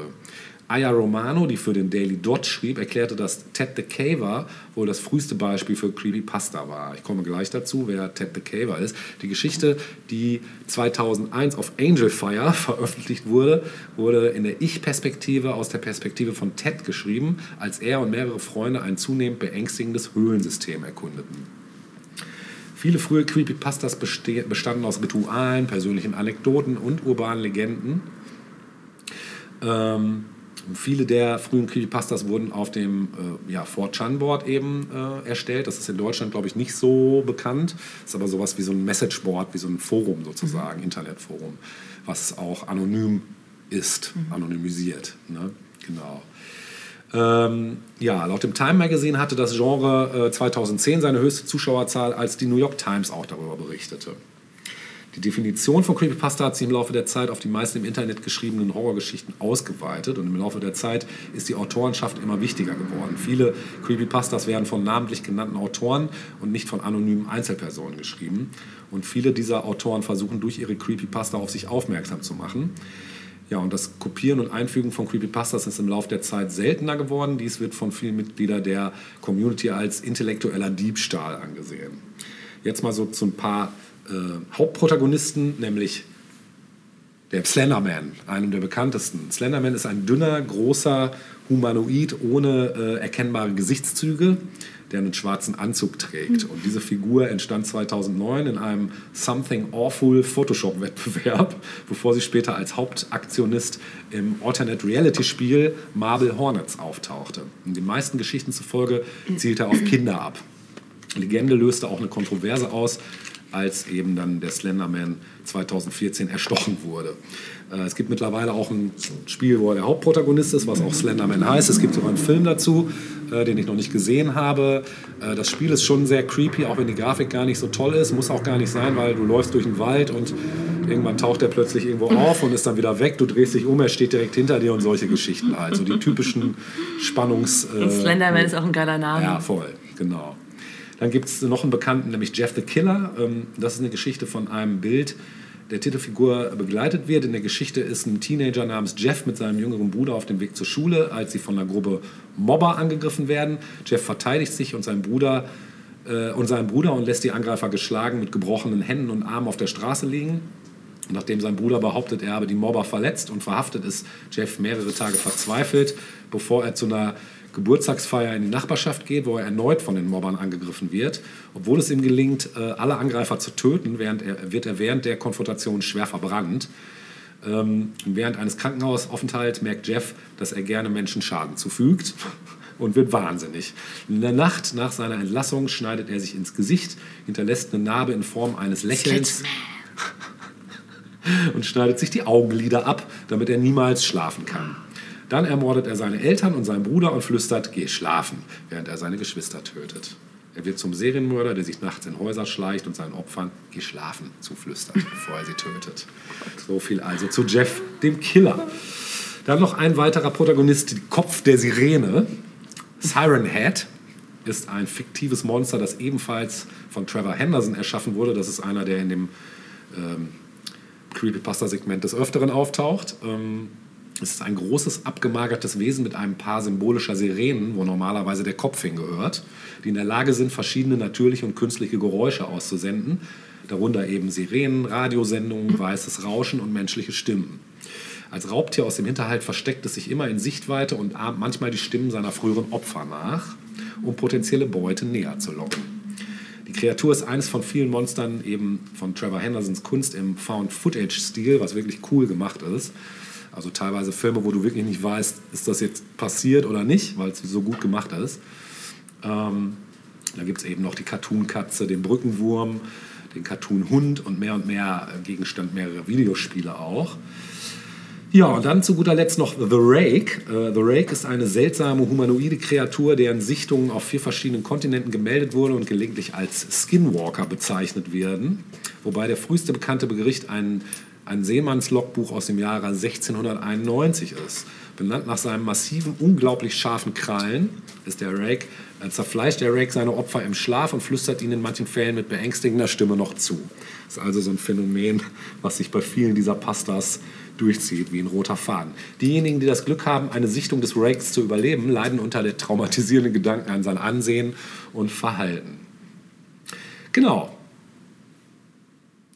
Aya Romano, die für den Daily Dot schrieb, erklärte, dass Ted the Caver wohl das früheste Beispiel für Creepypasta war. Ich komme gleich dazu, wer Ted the Caver ist. Die Geschichte, die 2001 auf Angelfire veröffentlicht wurde, wurde in der Ich-Perspektive aus der Perspektive von Ted geschrieben, als er und mehrere Freunde ein zunehmend beängstigendes Höhlensystem erkundeten. Viele frühe Creepypastas bestanden aus Ritualen, persönlichen Anekdoten und urbanen Legenden. Ähm, viele der frühen Creepypastas wurden auf dem äh, ja, 4chan-Board eben äh, erstellt. Das ist in Deutschland, glaube ich, nicht so bekannt. Das ist aber sowas wie so ein Messageboard, wie so ein Forum sozusagen, Internetforum, was auch anonym ist, anonymisiert. Ne? Genau. Ähm, ja, laut dem Time Magazine hatte das Genre äh, 2010 seine höchste Zuschauerzahl, als die New York Times auch darüber berichtete. Die Definition von Creepypasta hat sich im Laufe der Zeit auf die meisten im Internet geschriebenen Horrorgeschichten ausgeweitet und im Laufe der Zeit ist die Autorenschaft immer wichtiger geworden. Viele Creepypastas werden von namentlich genannten Autoren und nicht von anonymen Einzelpersonen geschrieben und viele dieser Autoren versuchen durch ihre Creepypasta auf sich aufmerksam zu machen. Ja, und das Kopieren und Einfügen von Creepypastas ist im Laufe der Zeit seltener geworden. Dies wird von vielen Mitgliedern der Community als intellektueller Diebstahl angesehen. Jetzt mal so zu ein paar äh, Hauptprotagonisten, nämlich der Slenderman, einem der bekanntesten. Slenderman ist ein dünner, großer Humanoid ohne äh, erkennbare Gesichtszüge, der einen schwarzen Anzug trägt. Und diese Figur entstand 2009 in einem Something Awful Photoshop-Wettbewerb, bevor sie später als Hauptaktionist im Alternate-Reality-Spiel Marble Hornets auftauchte. In den meisten Geschichten zufolge zielt er auf Kinder ab. Legende löste auch eine Kontroverse aus, als eben dann der Slenderman 2014 erstochen wurde. Äh, Es gibt mittlerweile auch ein Spiel, wo er der Hauptprotagonist ist, was auch Slenderman heißt. Es gibt sogar einen Film dazu, äh, den ich noch nicht gesehen habe. Äh, Das Spiel ist schon sehr creepy, auch wenn die Grafik gar nicht so toll ist. Muss auch gar nicht sein, weil du läufst durch den Wald und irgendwann taucht er plötzlich irgendwo auf und ist dann wieder weg. Du drehst dich um, er steht direkt hinter dir und solche Geschichten halt. So die typischen Spannungs... Und Slenderman ist auch ein geiler Name. ja, voll, genau. Dann gibt es noch einen Bekannten, nämlich Jeff the Killer. Ähm, Das ist eine Geschichte von einem Bild der Titelfigur begleitet wird. In der Geschichte ist ein Teenager namens Jeff mit seinem jüngeren Bruder auf dem Weg zur Schule, als sie von einer Gruppe Mobber angegriffen werden. Jeff verteidigt sich und sein Bruder äh, und seinen Bruder und lässt die Angreifer geschlagen mit gebrochenen Händen und Armen auf der Straße liegen. Nachdem sein Bruder behauptet, er habe die Mobber verletzt und verhaftet, ist Jeff mehrere Tage verzweifelt, bevor er zu einer Geburtstagsfeier in die Nachbarschaft geht, wo er erneut von den Mobbern angegriffen wird. Obwohl es ihm gelingt, äh, alle Angreifer zu töten, während er, wird er während der Konfrontation schwer verbrannt. Ähm, während eines Krankenhausaufenthalts merkt Jeff, dass er gerne Menschen Schaden zufügt und wird wahnsinnig. In der Nacht nach seiner Entlassung schneidet er sich ins Gesicht, hinterlässt eine Narbe in Form eines Lächelns und schneidet sich die Augenlider ab, damit er niemals schlafen kann. Dann ermordet er seine Eltern und seinen Bruder und flüstert, geh schlafen, während er seine Geschwister tötet. Er wird zum Serienmörder, der sich nachts in Häuser schleicht und seinen Opfern geh schlafen zuflüstert, bevor er sie tötet. So viel also zu Jeff, dem Killer. Dann noch ein weiterer Protagonist, Kopf der Sirene. Siren Head ist ein fiktives Monster, das ebenfalls von Trevor Henderson erschaffen wurde. Das ist einer, der in dem ähm, Creepypasta-Segment des Öfteren auftaucht. Ähm, es ist ein großes, abgemagertes Wesen mit einem paar symbolischer Sirenen, wo normalerweise der Kopf hingehört, die in der Lage sind, verschiedene natürliche und künstliche Geräusche auszusenden, darunter eben Sirenen, Radiosendungen, weißes Rauschen und menschliche Stimmen. Als Raubtier aus dem Hinterhalt versteckt es sich immer in Sichtweite und ahmt manchmal die Stimmen seiner früheren Opfer nach, um potenzielle Beute näher zu locken. Die Kreatur ist eines von vielen Monstern eben von Trevor Hendersons Kunst im Found-Footage-Stil, was wirklich cool gemacht ist. Also teilweise Filme, wo du wirklich nicht weißt, ist das jetzt passiert oder nicht, weil es so gut gemacht ist. Ähm, da gibt es eben noch die Cartoon-Katze, den Brückenwurm, den Cartoon-Hund und mehr und mehr äh, Gegenstand mehrerer Videospiele auch. Ja, und dann zu guter Letzt noch The Rake. Äh, The Rake ist eine seltsame humanoide Kreatur, deren Sichtungen auf vier verschiedenen Kontinenten gemeldet wurde und gelegentlich als Skinwalker bezeichnet werden. Wobei der früheste bekannte Bericht ein ein Seemannslogbuch aus dem Jahre 1691 ist. Benannt nach seinem massiven, unglaublich scharfen Krallen ist der Rake, äh, zerfleischt der Rake seine Opfer im Schlaf und flüstert ihnen in manchen Fällen mit beängstigender Stimme noch zu. Ist also so ein Phänomen, was sich bei vielen dieser Pastas durchzieht, wie ein roter Faden. Diejenigen, die das Glück haben, eine Sichtung des Rakes zu überleben, leiden unter der traumatisierenden Gedanken an sein Ansehen und Verhalten. Genau,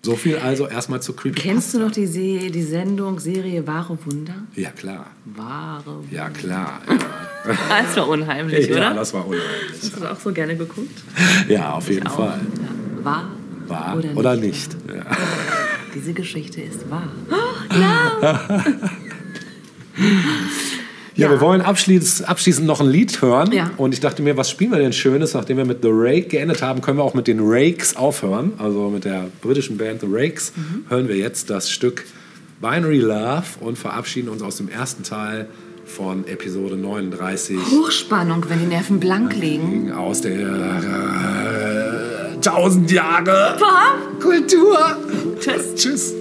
so viel also erstmal zu Creepy. Kennst du noch die, Se die Sendung, Serie Wahre Wunder? Ja, klar. Wahre Wunder. Ja, klar. Ja. Das war unheimlich, ja, oder? das war unheimlich. Hast du das auch so gerne geguckt? Ja, auf jeden Auch. Fall. Ja. Wahr, Wahr oder, oder nicht? nicht? Ja. Diese Geschichte ist wahr. Ja, Ja. wir wollen abschließend, abschließend noch ein Lied hören. Ja. Und ich dachte mir, was spielen wir denn Schönes? Nachdem wir mit The Rake geendet haben, können wir auch mit den Rakes aufhören. Also mit der britischen Band The Rakes Mhm. hören wir jetzt das Stück Binary Love und verabschieden uns aus dem ersten Teil von Episode 39 Hochspannung, wenn die Nerven blank liegen. aus der äh, 1000 Jahre Kultur. Tschüss. Tschüss.